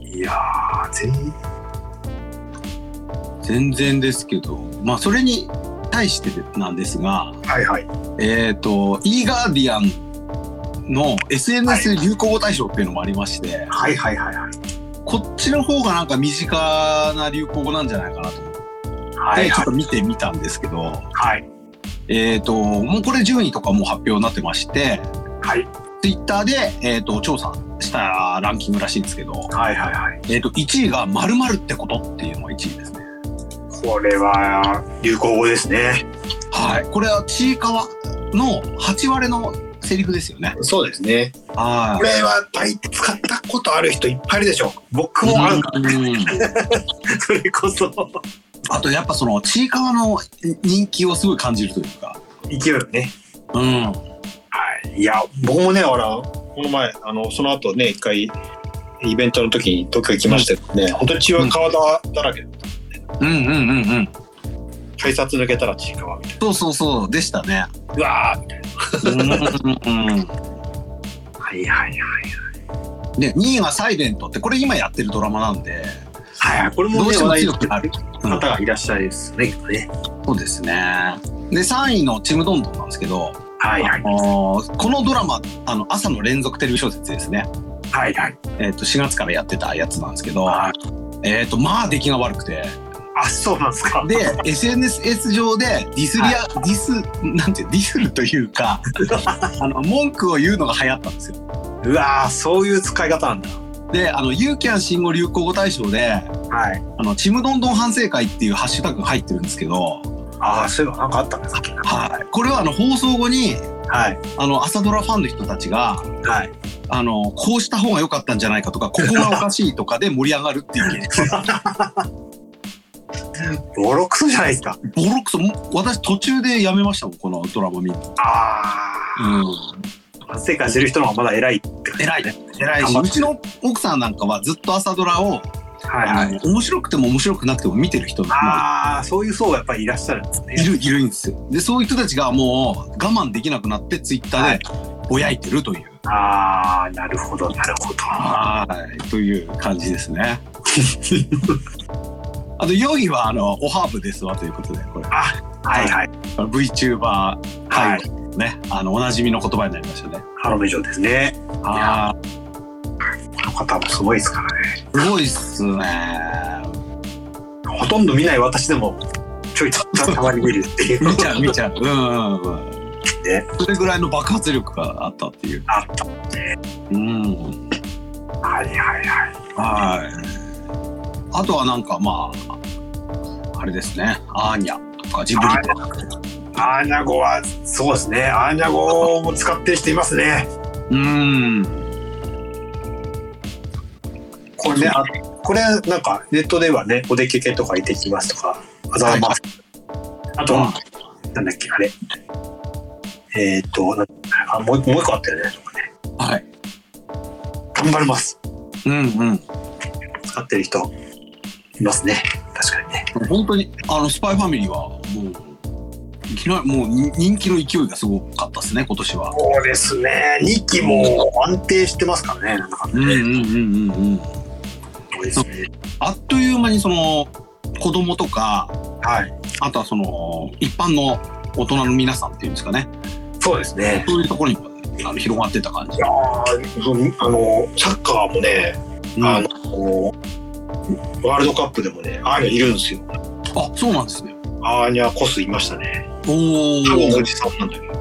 いやー、全全然ですけど、まあそれに対してなんですが、はいはい。えっ、と e ガーディアンの SNS 流行語大賞っていうのもありまして、はいはいはいはい。こっちの方がなんか身近な流行語なんじゃないかなと思って、はいちょっと見てみたんですけど、はい。えっ、ともうこれ順位とかもう発表になってまして、はい。ツイッターで、えー、と調査したランキングらしいんですけど、はいはいはい。えー、と1位が〇〇ってことっていうのが1位ですね。これは流行語ですね。はい。これはちいかわの8割のセリフですよね。そうですね。はこれは大使ったことある人いっぱいいるでしょう。僕もあるから、うん [laughs] それこそ。あとやっぱそのちいかわの人気をすごい感じるというか。勢いがね。うん。はい。いや、僕もね、ほら、この前、あの、その後ね、一回、イベントの時に東京行きましたけどね、本当に血は川田だらけ、うんうんうんうん。改札抜けたら血川みたいそうそうそうでしたね。な。うわーみたいな。うんうんうんはいはいはい。で2位が「サイレントってこれ今やってるドラマなんではいはい、これもね、どうしても強くなる。うん方がいらっしゃいですね、きっとね。そうですね。で3位の「ちむどんどん」なんですけど、はいはい。あのーこのドラマあの朝の連続テレビ小説ですね、はいはい。えー、と4月からやってたやつなんですけど、はえー、とまあ出来が悪くてあ、そうなんですか。で SNS 上でディスリア、ディスなんていうディスるというか [laughs] あの文句を言うのが流行ったんですよ。うわーそういう使い方なんだ。であのユーキャン新語・流行語大賞ではい。あのちむどんどん反省会っていうハッシュタグが入ってるんですけど、ああ、そういえばなんかあったんですか。はい、これはあの放送後にはい。あの朝ドラファンの人たちがはい。あのこうした方が良かったんじゃないかとかここがおかしいとかで盛り上がるっていう系 [laughs] ボロクソじゃないですか。ボロクソ私途中でやめましたもんこのドラマ見る。のあうん。あ。反省会してる人の方がまだ偉いって感じ。偉い偉いしうちの奥さんなんかはずっと朝ドラを、はいはい。面白くても面白くなくても見てる人がああ、そういう層がやっぱりいらっしゃるんですね。いるいるんですよ。でそういう人たちがもう我慢できなくなってツイッターでぼやいてるという。ああ、なるほど、なるほど。はい。という感じですね [laughs] あと4位はあのおハーブですわということでこれはいはい。VTuber は界い。ね、あのおなじみの言葉になりましたねハロメ城ですね。あこの方もすごいですからね。ーすごいっすねほとんど見ない私でも、ちょい [laughs] たまに見るっていう。見ちゃう見ちゃううんうんうんねそれぐらいの爆発力があったっていうあった。うんはいはいはい。はいあとはなんかまああれですねアーニャとかジブリとかアーニャ語は、そうですね。アーニャ語も使ってる人いますね。うんこれね、あこれなんかネットではね、お出かけとか行ってきますとか、あざます。あとは、なんだっけ、あれ。えっ、ー、と、なんあもうもう一個あったよね。はい頑張ります。うんうん使ってる人いますね。確かにね。本当にあのスパイファミリーはもういきなりもうに人気の勢いがすごかったですね今年はそうですね。2期も安定してますからね。なんだかね。うんうんうんうんうんそうですね。あっという間にその子供とかはい。あとはその一般の大人の皆さんっていうんですかねそうですね。そういうところにもあの広がってた感じいやあの、サッカーもね、うんあの、ワールドカップでもね、アーニャいるんですよ。あそうなんですねアーニャコスいましたね。おお多分おじさんなんだけど。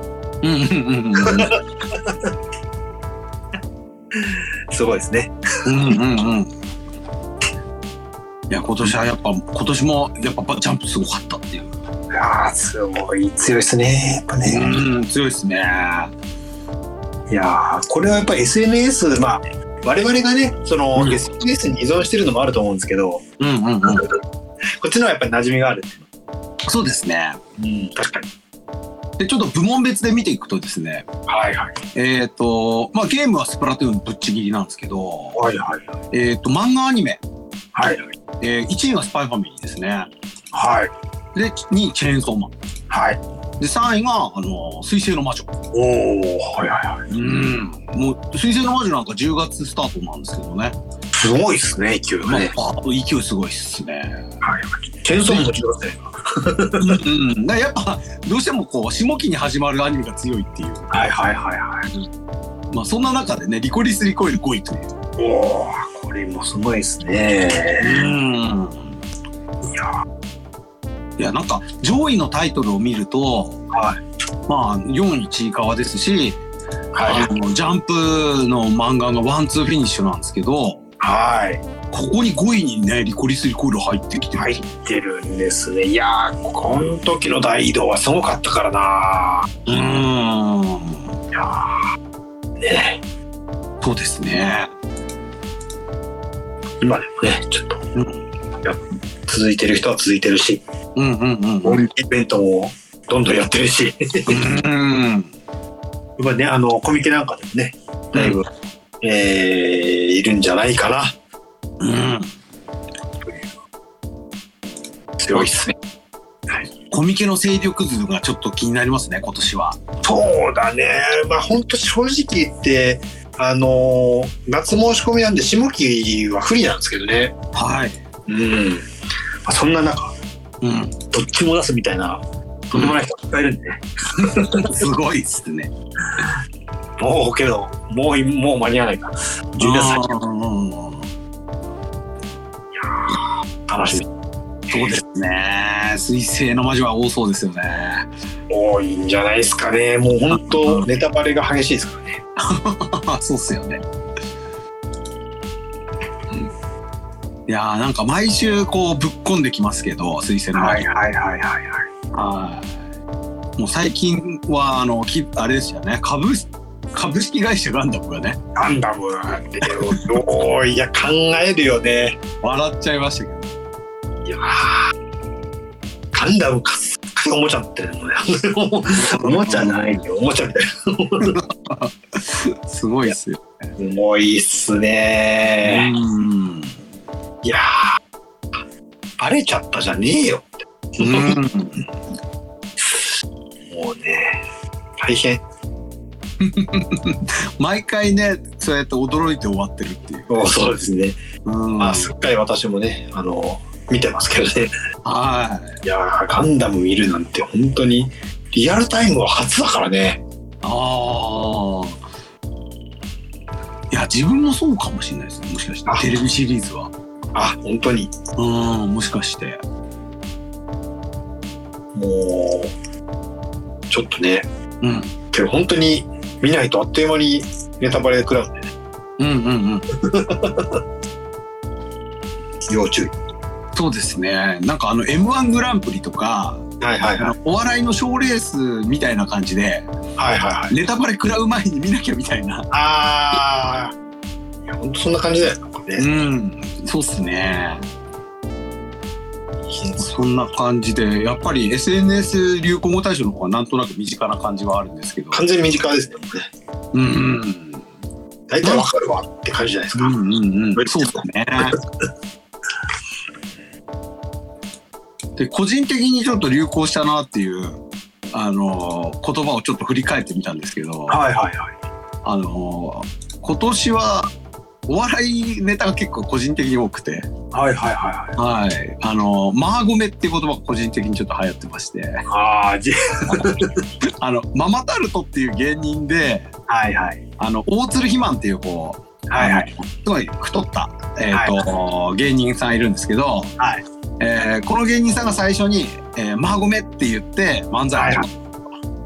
うんうんうんうんすごいですね。うんうんうんいや今年はやっぱ今年もやっぱジャンプすごかったっていういやーすごい強いですね。やっぱね。うん強いですねいやーこれはやっぱり SNS、まあ、我々がね、その、うん SNS に依存してるのもあると思うんですけど、うんうんうんこっちの方がやっぱり馴染みがある。そうですねうん、確かに。でちょっと部門別で見ていくとですねはいはい。えっ、とまあゲームはスプラトゥーンぶっちぎりなんですけどはいはい。えっ、と漫画アニメ、はい。えー、1位がスパイファミリーですねはい。で2位チェーンソーマンはい。で3位があの水星の魔女おおはいはいはい。うんもう水星の魔女なんか10月スタートなんですけどねすごいですね、勢いがまあ勢いすごいっすね。はい。チェーンソーマンも強いですね。うんやっぱどうしてもこう下期に始まるアニメが強いっていう、はいはいはいはい。まあ、そんな中でねリコリス・リコイル5位という。おおこれもすごいですね。うんいやいやなんか上位のタイトルを見ると、はいまあ4位ちいかわですし、はあのジャンプの漫画がワンツーフィニッシュなんですけどはい。ここに5位にねリコリス・リコイル入ってきてる、入ってるんですね。いやー、この時の大移動はすごかったからな。うんいやーねそうですね。今でもね、ちょっと、うんや続いてる人は続いてるし、うんうんうんイベントもどんどんやってるし、やうんっぱね、あの、コミケなんかでもね、だいぶ、えーいるんじゃないかな。うん強いっすね。コミケの勢力図がちょっと気になりますね今年は。そうだね。まあ本当正直言って、あのー夏申し込みなんで下期は不利なんですけどね。はい。うん。まあ、そんな中、うん。どっちも出すみたいな、とんでもない人がいっぱいいるんでね。すごいっすね。もうけど、もうい、もう間に合わないから。12月先うん楽しみ。そうですね。水星の魔女は多そうですよね。多いんじゃないですかね。もう本当、ネタバレが激しいですからね。[laughs] そうっすよね。いやーなんか毎週こうぶっ込んできますけど水星の。はいはいはいはい。はい。もう最近はあのきあれですよね。株株式会社ガンダムがね。ガンダムっておーい。や考えるよね。笑っちゃいましたけど。いやー。ガンダムかすっおもちゃってるのね。[laughs] おもちゃないよ。おもちゃみたい [laughs] すごいっすよなすごいっすね。うんいやーバレちゃったじゃねえようん。もうね大変。[laughs] 毎回ねそうやって驚いて終わってるっていう、そうですね、うん、まあすっかり私もねあの見てますけどね。はい。いやーガンダム見るなんて本当にリアルタイムは初だからね。ああいや自分もそうかもしれないですねもしかして。あ。テレビシリーズはあ本当に。うんもしかして。もうちょっとね。うん。けど本当に見ないとあっという間にネタバレ食らうんでね。うんうんうん。[laughs] 要注意。そうですね。なんかあの m 1グランプリとかはいはいはい。お笑いの賞ーレースみたいな感じではいはいはい。ネタバレ食らう前に見なきゃみたいな。ああいや本当そんな感じだよなんかうね、んそうっすね。そんな感じでやっぱり SNS 流行語大賞の方がなんとなく身近な感じはあるんですけど。完全に身近ですね。うんうん。大体わかるわって感じじゃないですか、うんうんうん。そうですね。で個人的にちょっと流行したなっていうあの言葉をちょっと振り返ってみたんですけど。はいはいはい。あの今年はお笑いネタが結構個人的に多くて、はいはいはいはい。はい、あのマーゴメっていう言葉が個人的にちょっと流行ってまして。ああじあ。[laughs] のママタルトっていう芸人ではいはい。あの大鶴ひまんっていうこうはいはい。すごい太った、えーと芸人さんいるんですけど、はい。えーこの芸人さんが最初に「えー、マーゴメ」って言って漫才を始め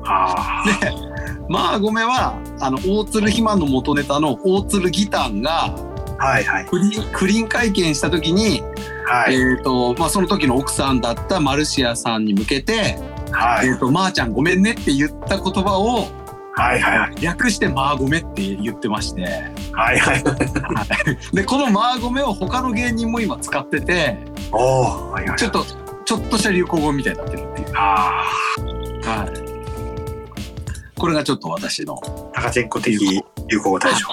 あたでマーゴメはあの大鶴ひまんの元ネタの大鶴ギタンがあはいはい。不倫不倫会見した時に、はい。えーとまあ、その時の奥さんだったマルシアさんに向けて「はい。えー、とまー、ちゃんごめんね」って言った言葉をはいはいはい。略して「マーゴメ」って言ってまして。はいはい。でこの「マーゴメ」を他の芸人も今使ってておおはいはいちょっとちょっとした流行語みたいになってるっていう。あはい。これがちょっと私の。あ高千子的流行語大賞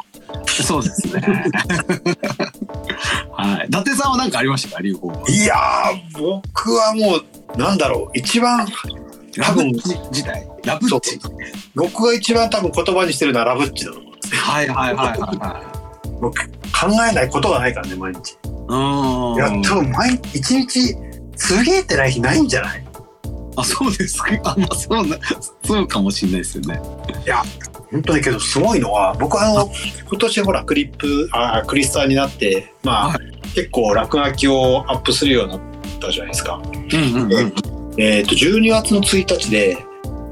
[laughs] そうですね。[laughs] はい。伊達さんは何かありましたか？流行語。いやー僕はもうなんだろう一番ラブッチ自体。ラブッチ。僕が一番多分言葉にしてるのはラブッチだと思うんですよはいはいはいはいは僕考えないことがないからね毎日い。うーん。いや多分毎一日すげえってない日ないんじゃない？あ、そうですか。あ、まあそうな、そうかもしれないですよね。本当にけどすごいのは僕あの今年ほらクリップあクリスタになってまあ、は結構落書きをアップするようになったじゃないですか。うんうんうん。えっ、と12月の1日で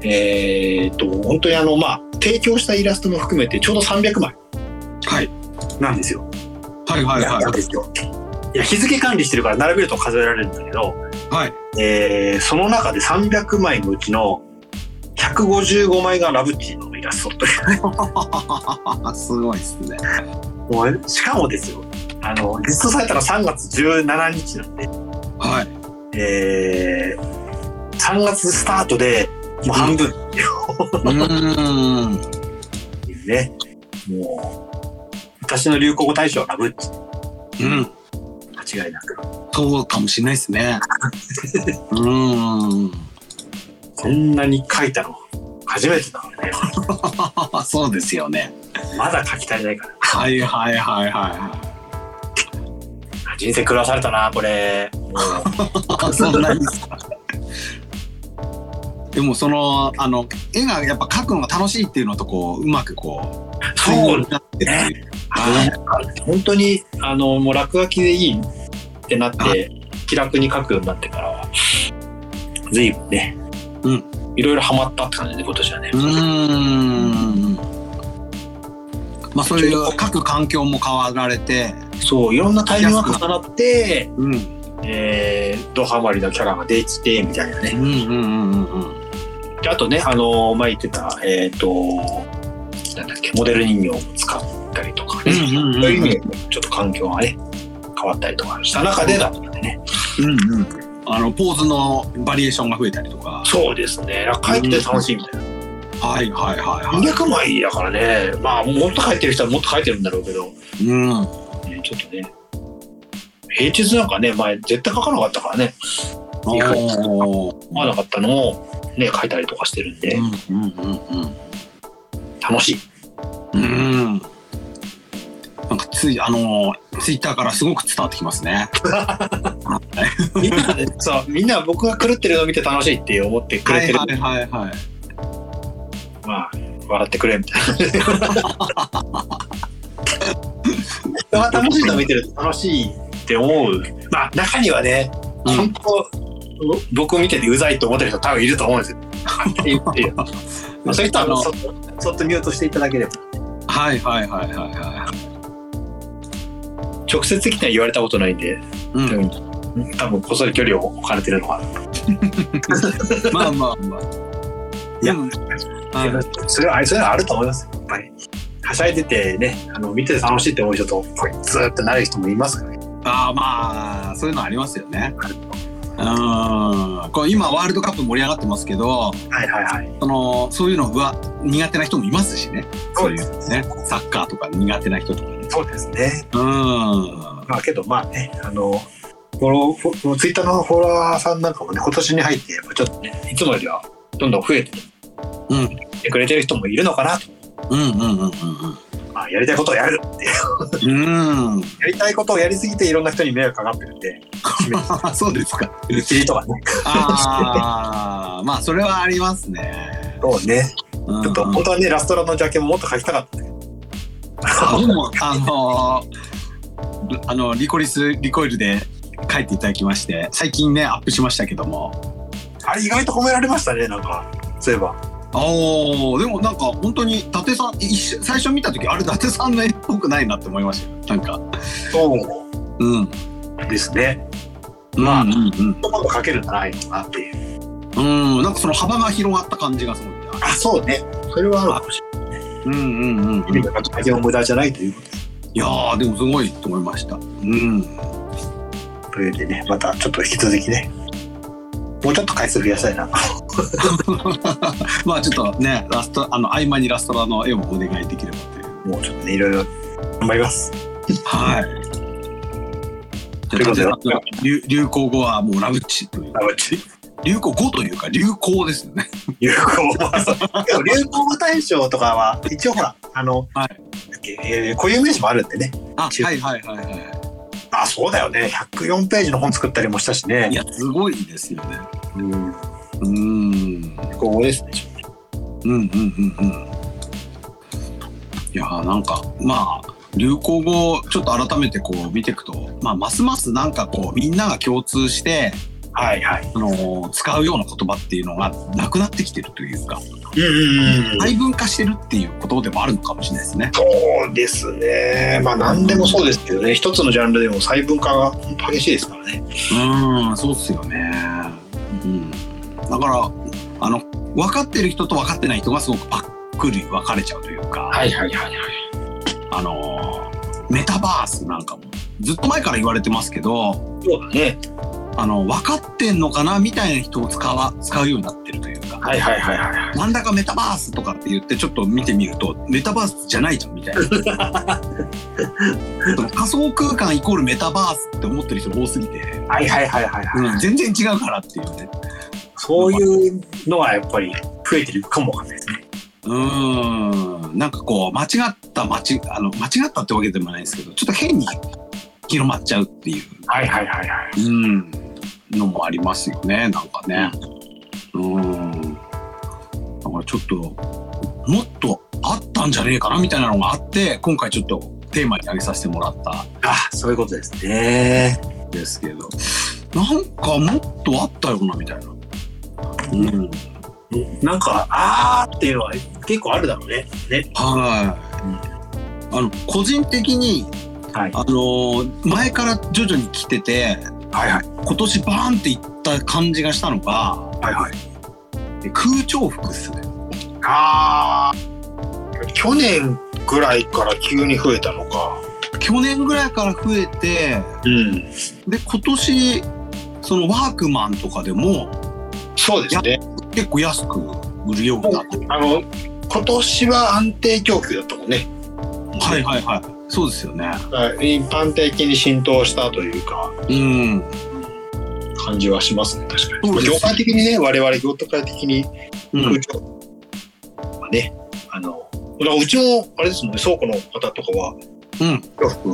えっ、と本当にあのまあ提供したイラストも含めてちょうど300枚はい。なんですよ。はいはいはいやったんですよ。いや日付管理してるから並べると数えられるんだけど、はい。えーその中で300枚のうちの155枚がラブッチのイラストという [laughs] すごいですね。もうしかもですよあのリストされたの3月17日なんで、はい。えー3月スタートでもう半分ううーん。[laughs] ねもう私の流行語大賞はラブッチうん。間違いなく。そうかもしれないですね。[laughs] うーん。こんなに書いたの初めてだからね。[laughs] そうですよね。まだ書き足りないから。はいはいはいは人生狂わされたなこれ。[laughs] でもそのあの絵がやっぱ描くのが楽しいっていうのとこううまくこうそうになってるっていうはい。本当にあのもう落書きでいいってなって気楽に書くようになってからは随分ね、うん。いろいろハマったって感じで今年はね、うーん。まあそういう描く環境も変わられて。そういろんなタイミングが重なって、うん。えー、ドハマりのキャラができてみたいなね。うんうんうんうん。うんであとねあの前言ってたえっ、となんだっけ、モデル人形を使ったりとかね、うんうんうんうんそういう意味でちょっと環境がね、変わったりとかした中でだったんでね。うんうん。あの、ポーズのバリエーションが増えたりとか。そうですね。書いてて楽しいみたいな。はいはいはいはい。200枚だからね、まあ、もっと書いてる人はもっと書いてるんだろうけど、うん。ねちょっとね、平日なんかね、前絶対書かなかったからね、思わなかったのをね、書いたりとかしてるんで、うんうんうん楽しい。うん。うん。なんかつい、あの、ツイッターからすごく伝わってきますね。みんなで、そう、みんな僕が狂ってるのを見て楽しいって思ってくれてる。はいはいはいはい。まあ、笑ってくれみたいな。[laughs] 楽しいの見てると楽しいって思う。まあ、中にはね、うん本当、僕見ててうざいと思ってる人多分いると思うんですよ。[laughs] そういう人はそっとそっとミュートしていただければ。はいはいはいはいは直接的には言われたことないんで、い。うん。多分こっそり距離を置かれてるのかな。[laughs] まあまあまあ。いやうんはいそれは、そういうのあると思います。やっぱり。はしゃいでてね、あの見てて楽しいって思う人と、こいつってなる人もいますからね。ああまあそういうのありますよね。うん。これ今ワールドカップ盛り上がってますけど、はいはいはい。そのそういうのは苦手な人もいますしね。そういうねサッカーとか苦手な人とかね。そうですね。うん。まあけどまあね、あの、フォロー、フォツイッターのフォロワーさんなんかもね、今年に入って、ちょっとね、いつもよりはどんどん増えてうんくれてる人もいるのかなと。うんうんうんうんまあ、やりたいことをやるっていう。うん。うん。やりたいことをやりすぎていろんな人に迷惑かかってるんで、[laughs] そうですか。うちとかね。ああまあそれはありますね。そうね。うんちょっと、本当はね、ラストラのジャケももっと書きたかったけど。僕もあのーあのリコリスリコイルで書いていただきまして最近ねアップしましたけどもあれ意外と褒められましたね、なんか。そういえば。おーでもなんか本当に伊達さん一瞬最初見た時あれ伊達さんの絵っぽくないなって思いましたよなんかそうんうですね。まあうんうん言葉が書けるんじゃないなっていう。うん、うん、なんかその幅が広がった感じがすごいあ、そうね。それはあるかもしうんうんうん無駄じゃないということです。いやーでもすごいと思いましたうんというわけでね、またちょっと引き続きね、もうちょっと回数増やしたいな。[laughs] まあちょっとねラストあの合間にラストラの絵もお願いできればというもうちょっとね、いろいろ頑張ります。はい。ということで流流行語はもうラブチというあうち流行語というか流行ですよね。流行語でも流行語大賞とかは、一応ほら、あの、はいえー固有名詞もあるんでね。あはいはいはいはあ、そうだよね。104ページの本作ったりもしたしい。いね。やすごいですよね。うん。うーん流行語ですね。うんうんうんうん。いやーなんかまあ流行語をちょっと改めてこう見ていくと、まあますますなんかこうみんなが共通してはいはい。あのー使うような言葉っていうのがなくなってきてるというかうんうんうん。細分化してるっていうことでもあるのかもしれないですね。そうですね。まあ何でもそうですけどね、一つのジャンルでも細分化が激しいですからね。うん、そうっすよね。うん。だから、あの、分かってる人と分かってない人がすごくパックリ分かれちゃうというか、はいはいはいはい。あの、メタバースなんかも、ずっと前から言われてますけど、そうだね。あの、分かってんのかなみたいな人を使わ、使うようになってるというか、はいはいはいはい。なんだかメタバースとかって言ってちょっと見てみると、メタバースじゃないじゃんみたいな。[laughs] 仮想空間イコールメタバースって思ってる人が多すぎて、はいはいはいはいはい。うん、全然違うからっていうね。そういうのはやっぱり増えてるかもわかんないですね。うーんなんかこう間違った間違あの間違ったってわけでもないですけどちょっと変に広まっちゃうっていう、はいはいはいはい。うん、のもありますよねなんかね。うんだからちょっともっとあったんじゃねえかなみたいなのがあって今回ちょっとテーマに挙げさせてもらったあ、そういうことですね。んですけどなんかもっとあったよなみたいな。うん、なんか、あーっていうのは結構あるだろうね。ね。はい、あの個人的にはい。あのー前から徐々に来ててはいはい。今年バーンっていった感じがしたのがはいはい。空調服っすね。あー。去年ぐらいから急に増えたのか。去年ぐらいから増えて、うん。で、今年、そのワークマンとかでもそうですね。結構安く売るようになってる。あの、今年は安定供給だったもんね。はいはいはい。そうですよね。一般的に浸透したというか、うん。感じはしますね、確かに。業界的にね、我々業界的にうん空調はね、あの、だからうちの、あれですもんね、倉庫の方とかは、うん。洋服、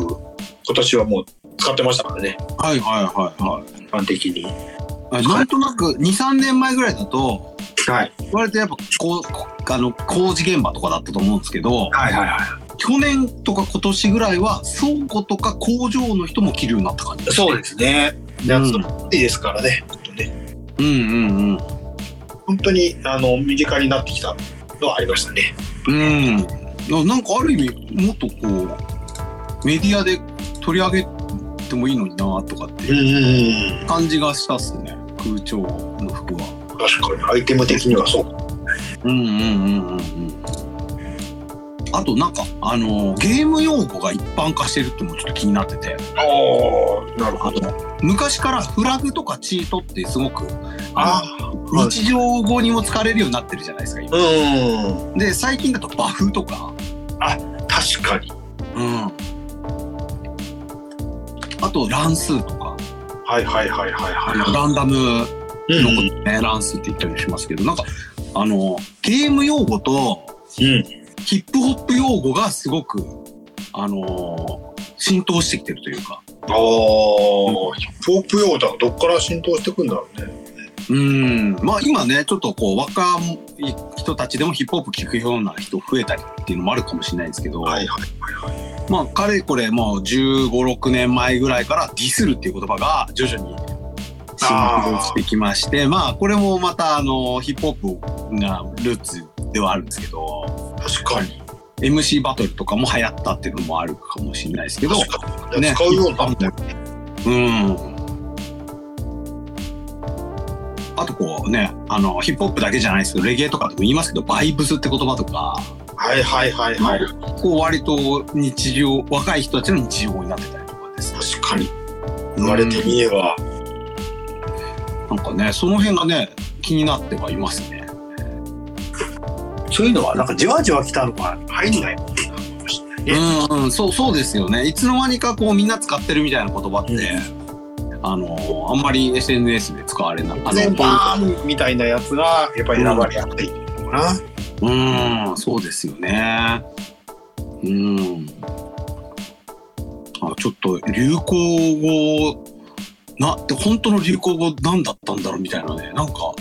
今年はもう使ってましたからね、はいはいはいはい。一般的に。あなんとなく2、3年前ぐらいだと、はい。割とやっぱこうこあの工事現場とかだったと思うんですけど、はいはいは去年とか今年ぐらいは倉庫とか工場の人も着るようになった感じい。そうですね。うん夏暑いですからね、本当ね。うんうん本当に、あの、身近になってきたのはありましたね。うん。うん。ななんかある意味もっとこうメディアで取り上げてもいいのになとかって。感じがしたっすね。空調の服は。確かに、アイテム的にはそう。うんうんうんうんうん。あとなんかあのゲーム用語が一般化してるってのもちょっと気になってて。ああ、なるほど。昔からフラグとかチートってすごくあの日常語にも使われるようになってるじゃないですか今うん。で最近だとバフとか、確かに。うん、あと乱数とかはいはいはいはいはランダムい。のことね、乱数って言ったりしますけどなんかあのゲーム用語とうん。ヒップホップ用語がすごくあの浸透してきてるというかああ、ヒップホップ用語とかどっから浸透してくんだろうね。うんまあ今ねちょっとこう若い人たちでもヒップホップ聴くような人増えたりっていうのもあるかもしれないんですけど、はいはいはいはい。まあかれこれもう1 5 6年前ぐらいからディスるっていう言葉が徐々に浸透してきましてまあこれもまたあのヒップホップがルーツではあるんですけど確かに。MC バトルとかも流行ったっていうのもあるかもしれないですけど。ね使うようになったよね。うんあとこうねあのヒップホップだけじゃないですけどレゲエとかでも言いますけどバイブスって言葉とかはいはいはいはい。こう割と日常若い人たちの日常語になってたりとかですね確かに。言われてみれば。なんかねその辺がね気になってはいますねそういうのはなんかじわじわ来たのが入んないもんね。うんうんそうそうですよね。いつの間にかこうみんな使ってるみたいな言葉って、あのあんまり SNS で使われないあ全のバーンみたいなやつがやっぱり選ばれやすいのかな。うんそうですよね。うん。あちょっと流行語なって本当の流行語なんだったんだろうみたいなね。なんか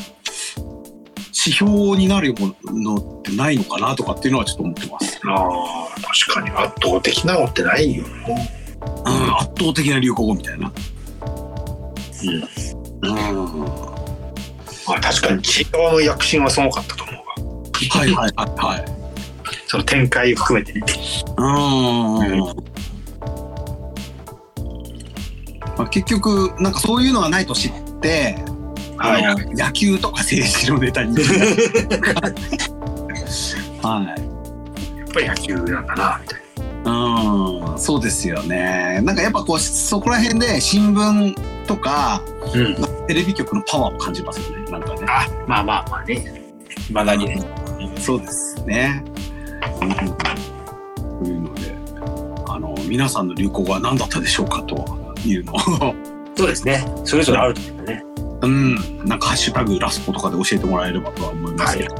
指標になるものってないのかなとかっていうのはちょっと思ってます、ああ、確かに圧倒的なのってないよな。うん、圧倒的な流行語みたいなうん。うんまあ確かにちいかわの躍進はすごかったと思うわ。はいはいはいはいその展開含めてね。うんまあ、結局なんかそういうのがないと知って、はいあの野球とか政治のネタに [laughs] はいやっぱり野球なんだな、みたいうんそうですよねなんかやっぱこうそこら辺で新聞とかな。うん。テレビ局のパワーを感じますよねなんかねあ、まあまあまあね。いまだにね。そうですね。うん、というので、あの皆さんの流行語は何だったでしょうかというのを、そうですね。それぞれあると思うね。うん、なんかハッシュタグラスポとかで教えてもらえればとは思いますけど。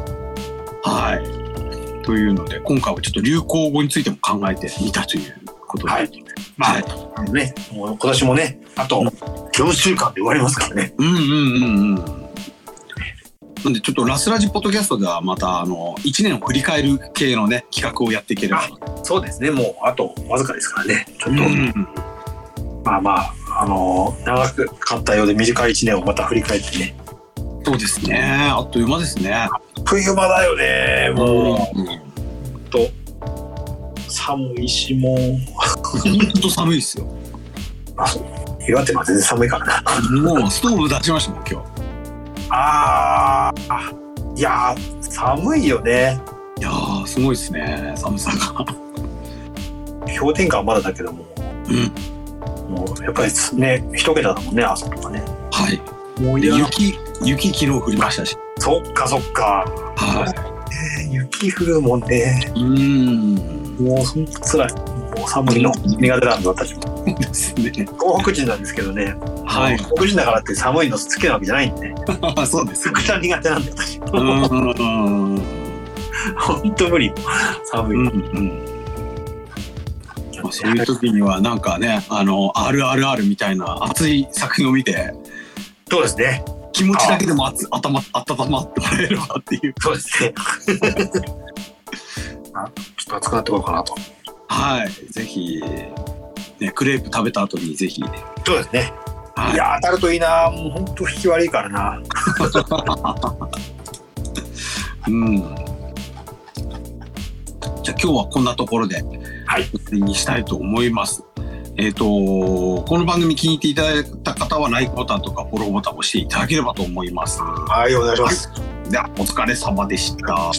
はい。というので、今回はちょっと流行語についても考えてみたということで。はいまあ、はいね、今年もね、あと4週間で終わりますからね。うんうんうんうん。なんでちょっとラスラジポッドキャストではまたあの1年を振り返る系のね企画をやっていければ。そうですね。もうあとわずかですからね。ちょっと、うんまあまあ、あの長くかったようで短い1年をまた振り返ってね。そうですね。あっという間ですね。冬場だよね。もうんう、と寒いし、もう、本当寒いですよ。[laughs] あ、そう岩手は全然寒いからな。もうストーブ出しましたもん今日。ああ、いやー、寒いよね。いやーすごいですね寒さが氷点下はまだだけども、うんもうやっぱりね、一桁だもんね、朝とかね。はいもうで雪雪昨日降りましたしそっかそっか。はえー雪降るもんね。いうんもうほんと辛い。もう寒いの苦手なんで私も。ですね東北人なんですけどね。はい東北人だからって寒いの好きなわけじゃないんでね。[laughs] そうですよめちゃくちゃ苦手なんで私。[laughs] うんうん本当無理。寒い。うんうんまあそういう時にはなんかねあの RRR みたいな熱い作品を見てそうですね。気持ちだけでもあつ頭温まってもらえればっていうそうですね。[laughs] あちょっと熱くなってこようかなと。はいぜひねクレープ食べた後にぜひそうですね。はいいや当たるといいな。もう本当引き悪いからな。[laughs] うんじゃあ今日はこんなところではいにしたいと思います。えっ、とこの番組気に入っていただいた方は LIKE ボタンとかフォローボタンを押していただければと思います。はい、お願いします。ではお疲れ様でした。